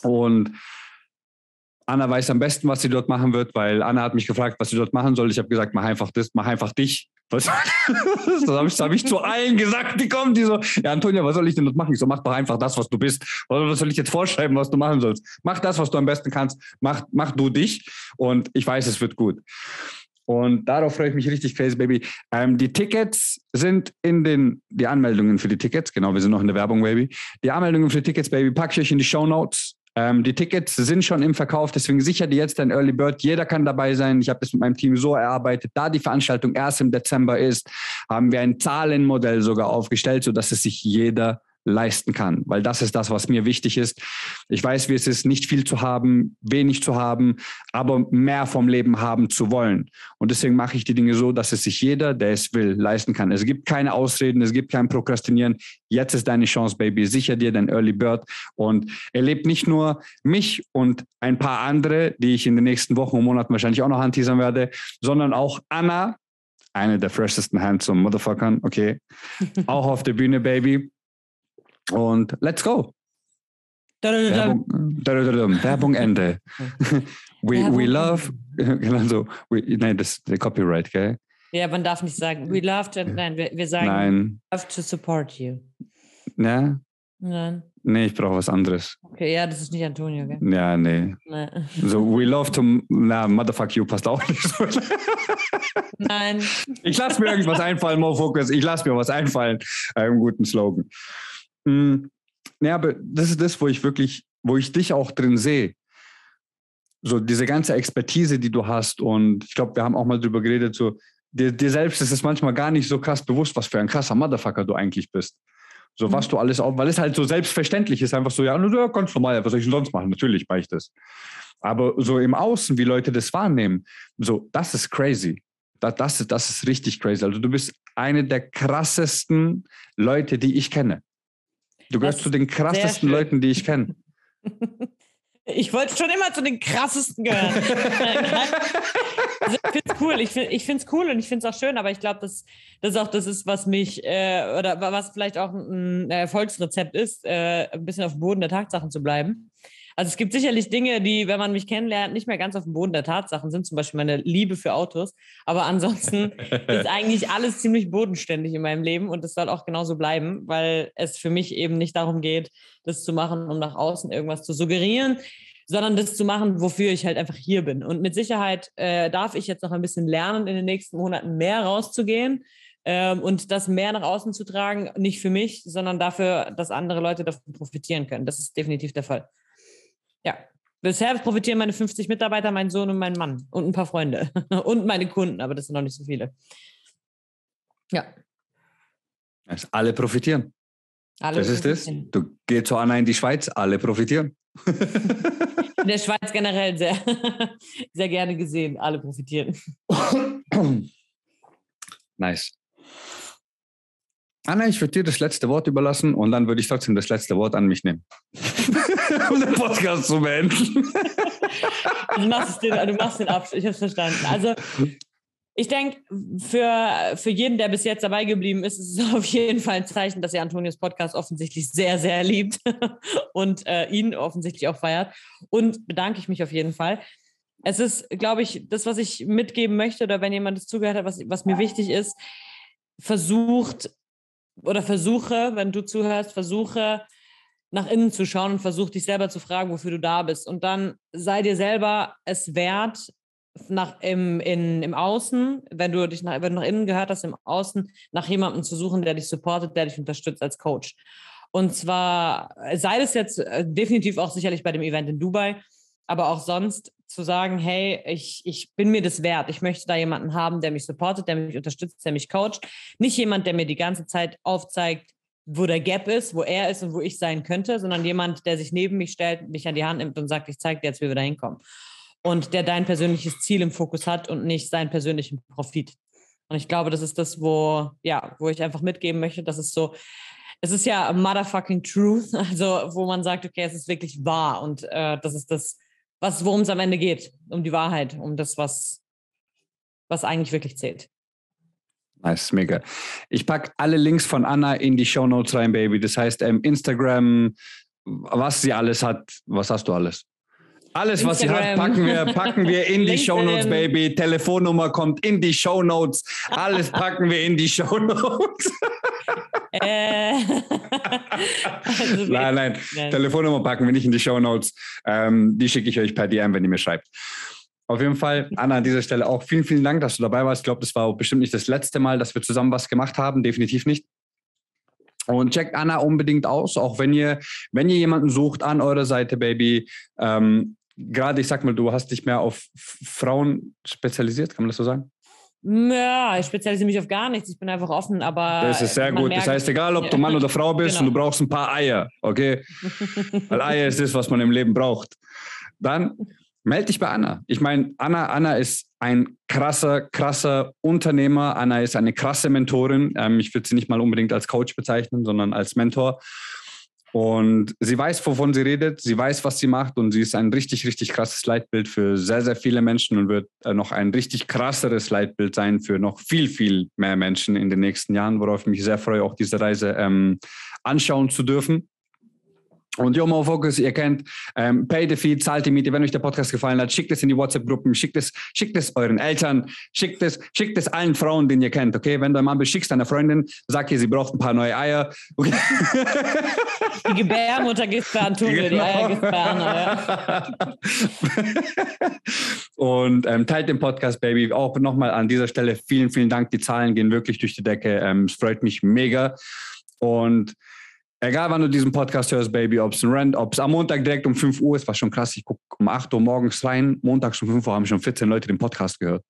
Speaker 3: Und Anna weiß am besten, was sie dort machen wird, weil Anna hat mich gefragt, was sie dort machen soll. Ich habe gesagt, mach einfach das, mach einfach dich. Was? das habe ich, hab ich zu allen gesagt, die kommen, die so, ja, Antonia, was soll ich denn dort machen? Ich so, mach doch einfach das, was du bist. Was soll ich jetzt vorschreiben, was du machen sollst? Mach das, was du am besten kannst. Mach, mach du dich. Und ich weiß, es wird gut. Und darauf freue ich mich richtig crazy, Baby. Ähm, die Tickets sind in den, die Anmeldungen für die Tickets, genau, wir sind noch in der Werbung, Baby. Die Anmeldungen für die Tickets, Baby, packe ich euch in die Show Notes. Ähm, die Tickets sind schon im Verkauf, deswegen sicher dir jetzt ein Early Bird. Jeder kann dabei sein. Ich habe das mit meinem Team so erarbeitet. Da die Veranstaltung erst im Dezember ist, haben wir ein Zahlenmodell sogar aufgestellt, sodass es sich jeder leisten kann, weil das ist das, was mir wichtig ist. Ich weiß, wie es ist, nicht viel zu haben, wenig zu haben, aber mehr vom Leben haben zu wollen. Und deswegen mache ich die Dinge so, dass es sich jeder, der es will, leisten kann. Es gibt keine Ausreden, es gibt kein Prokrastinieren. Jetzt ist deine Chance, Baby. Sicher dir dein Early Bird und erlebt nicht nur mich und ein paar andere, die ich in den nächsten Wochen und Monaten wahrscheinlich auch noch anteasern werde, sondern auch Anna, eine der freshesten handsome Motherfuckern, okay. Auch auf der Bühne, Baby. Und let's go. Werbung, dadadadam, Werbung Ende. we, we love, genau so, we, nein, das ist der Copyright, gell?
Speaker 4: Ja, man darf nicht sagen, we love to, nein, wir, wir sagen,
Speaker 3: Nein,
Speaker 4: love to support you.
Speaker 3: ne?
Speaker 4: Nein.
Speaker 3: Nee, ich brauche was anderes.
Speaker 4: Okay, ja, das ist nicht Antonio, gell?
Speaker 3: Ja, nee.
Speaker 4: Nein.
Speaker 3: So, we love to, na, motherfuck you passt auch nicht so.
Speaker 4: Nein.
Speaker 3: Ich lasse mir irgendwas einfallen, Mo Focus. Ich lasse mir was einfallen. Einen guten Slogan. Mm, Ja, aber das ist das, wo ich wirklich, wo ich dich auch drin sehe. So diese ganze Expertise, die du hast. Und ich glaube, wir haben auch mal drüber geredet, so dir, dir selbst ist es manchmal gar nicht so krass bewusst, was für ein krasser Motherfucker du eigentlich bist. So, was du alles auch, weil es halt so selbstverständlich ist, einfach so, ja, ja, ganz normal, was soll ich denn sonst machen? Natürlich mache ich das. Aber so im Außen, wie Leute das wahrnehmen, so, das ist crazy. Das, das, ist, das ist richtig crazy. Also du bist eine der krassesten Leute, die ich kenne. Du gehörst zu den krassesten. Leuten, die ich kenne.
Speaker 4: Ich wollte schon immer zu den krassesten gehören. also ich finde es cool. Ich finde find's cool und ich finde es auch schön, aber ich glaube, das, das ist auch das ist, was mich äh, oder wa- was vielleicht auch ein Erfolgsrezept ist, äh, ein bisschen auf dem Boden der Tatsachen zu bleiben. Also es gibt sicherlich Dinge, die, wenn man mich kennenlernt, nicht mehr ganz auf dem Boden der Tatsachen sind, zum Beispiel meine Liebe für Autos. Aber ansonsten ist eigentlich alles ziemlich bodenständig in meinem Leben und das soll auch genauso bleiben, weil es für mich eben nicht darum geht, das zu machen, um nach außen irgendwas zu suggerieren, sondern das zu machen, wofür ich halt einfach hier bin. Und mit Sicherheit äh, darf ich jetzt noch ein bisschen lernen, in den nächsten Monaten mehr rauszugehen ähm, und das mehr nach außen zu tragen, nicht für mich, sondern dafür, dass andere Leute davon profitieren können. Das ist definitiv der Fall. Bisher profitieren meine 50 Mitarbeiter, mein Sohn und mein Mann und ein paar Freunde und meine Kunden, aber das sind noch nicht so viele. Ja,
Speaker 3: Also alle profitieren.
Speaker 4: alle.
Speaker 3: Das ist das.
Speaker 4: profitieren.
Speaker 3: Du gehst zu Anna in die Schweiz, alle profitieren.
Speaker 4: In der Schweiz generell sehr, sehr gerne gesehen. Alle profitieren.
Speaker 3: nice. Anna, ich würde dir das letzte Wort überlassen und dann würde ich trotzdem das letzte Wort an mich nehmen. um den Podcast zu beenden.
Speaker 4: Du machst, den, du machst den Abschluss, ich habe es verstanden. Also, ich denke, für, für jeden, der bis jetzt dabei geblieben ist, ist es auf jeden Fall ein Zeichen, dass ihr Antonios Podcast offensichtlich sehr, sehr liebt und äh, ihn offensichtlich auch feiert. Und bedanke ich mich auf jeden Fall. Es ist, glaube ich, das, was ich mitgeben möchte, oder wenn jemand das zugehört hat, was, was mir wichtig ist, versucht oder versuche, wenn du zuhörst, versuche nach innen zu schauen und versuch dich selber zu fragen, wofür du da bist. Und dann sei dir selber es wert, nach im, in, im Außen, wenn du dich nach, wenn du nach innen gehört hast, im Außen, nach jemandem zu suchen, der dich supportet, der dich unterstützt als Coach. Und zwar sei das jetzt äh, definitiv auch sicherlich bei dem Event in Dubai, aber auch sonst zu sagen, hey, ich, ich bin mir das wert. Ich möchte da jemanden haben, der mich supportet, der mich unterstützt, der mich coacht. Nicht jemand, der mir die ganze Zeit aufzeigt, wo der Gap ist, wo er ist und wo ich sein könnte, sondern jemand, der sich neben mich stellt, mich an die Hand nimmt und sagt, ich zeige dir jetzt, wie wir da hinkommen. Und der dein persönliches Ziel im Fokus hat und nicht seinen persönlichen Profit. Und ich glaube, das ist das, wo, ja, wo ich einfach mitgeben möchte, dass es so, es ist ja motherfucking truth, also wo man sagt, okay, es ist wirklich wahr und äh, das ist das, was worum es am Ende geht, um die Wahrheit, um das, was, was eigentlich wirklich zählt.
Speaker 3: Nice, mega. Ich packe alle Links von Anna in die Show Notes rein, Baby. Das heißt, ähm, Instagram, was sie alles hat. Was hast du alles? Alles, was sie hat,
Speaker 4: Instagram.
Speaker 3: packen wir, packen wir in die Show Notes. Baby. Telefonnummer kommt in die Show Notes. Alles packen wir in die Show Notes.
Speaker 4: Äh, also
Speaker 3: nein, nein,
Speaker 4: Nein.
Speaker 3: Telefonnummer packen wir nicht in die Show Notes. Ähm, die schicke ich euch per DM, wenn ihr mir schreibt. Auf jeden Fall, Anna, an dieser Stelle auch vielen, vielen Dank, dass du dabei warst. Ich glaube, das war bestimmt nicht das letzte Mal, dass wir zusammen was gemacht haben. Definitiv nicht. Und checkt Anna unbedingt aus, auch wenn ihr, wenn ihr jemanden sucht an eurer Seite, Baby. Ähm, Gerade, ich sag mal, du hast dich mehr auf Frauen spezialisiert, kann man das so sagen?
Speaker 4: Ja, ich spezialisiere mich auf gar nichts. Ich bin einfach offen, aber.
Speaker 3: Das ist sehr gut. Das heißt, egal, ob du Mann oder Frau bist
Speaker 4: Genau.
Speaker 3: und du brauchst ein paar Eier, okay? Weil Eier ist das, was man im Leben braucht. Dann melde dich bei Anna. Ich meine, Anna, Anna ist ein krasser, krasser Unternehmer. Anna ist eine krasse Mentorin. Ähm, ich würde sie nicht mal unbedingt als Coach bezeichnen, sondern als Mentor. Und sie weiß, wovon sie redet, sie weiß, was sie macht und sie ist ein richtig, richtig krasses Leitbild für sehr, sehr viele Menschen und wird äh, noch ein richtig krasseres Leitbild sein für noch viel, viel mehr Menschen in den nächsten Jahren, worauf ich mich sehr freue, auch diese Reise ähm, anschauen zu dürfen. Und Yo Focus, ihr kennt, ähm, pay the fee, zahlt die Miete. Wenn euch der Podcast gefallen hat, schickt es in die WhatsApp-Gruppen, schickt es, schickt es euren Eltern, schickt es, schickt es allen Frauen, den ihr kennt, okay? Wenn du einen Mann bist, schickst deiner Freundin, sag ihr, sie braucht ein paar neue Eier. Okay?
Speaker 4: Die Gebärmutter gibt bei Antonio, genau. die Eier gibt bei Anna, ja.
Speaker 3: Und ähm, teilt den Podcast, Baby. Auch nochmal an dieser Stelle vielen, vielen Dank. Die Zahlen gehen wirklich durch die Decke. Ähm, es freut mich mega. Und Egal, wann du diesen Podcast hörst, Baby, ob es ein Rent, ob es am Montag direkt um 5 Uhr ist, war schon krass. Ich gucke um 8 Uhr morgens rein. Montags um 5 Uhr haben schon 14 Leute den Podcast gehört.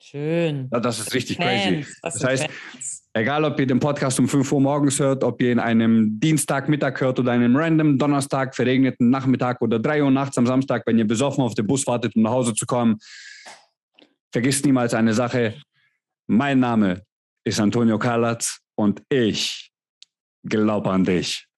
Speaker 4: Schön.
Speaker 3: Ja, das ist richtig Fans. crazy. Das, das heißt, Fans. egal, ob ihr den Podcast um 5 Uhr morgens hört, ob ihr in einem Dienstagmittag hört oder einem random Donnerstag, verregneten Nachmittag oder 3 Uhr nachts am Samstag, wenn ihr besoffen auf den Bus wartet, um nach Hause zu kommen, vergisst niemals eine Sache. Mein Name ist Antonio Kalatz und ich Glaub an dich.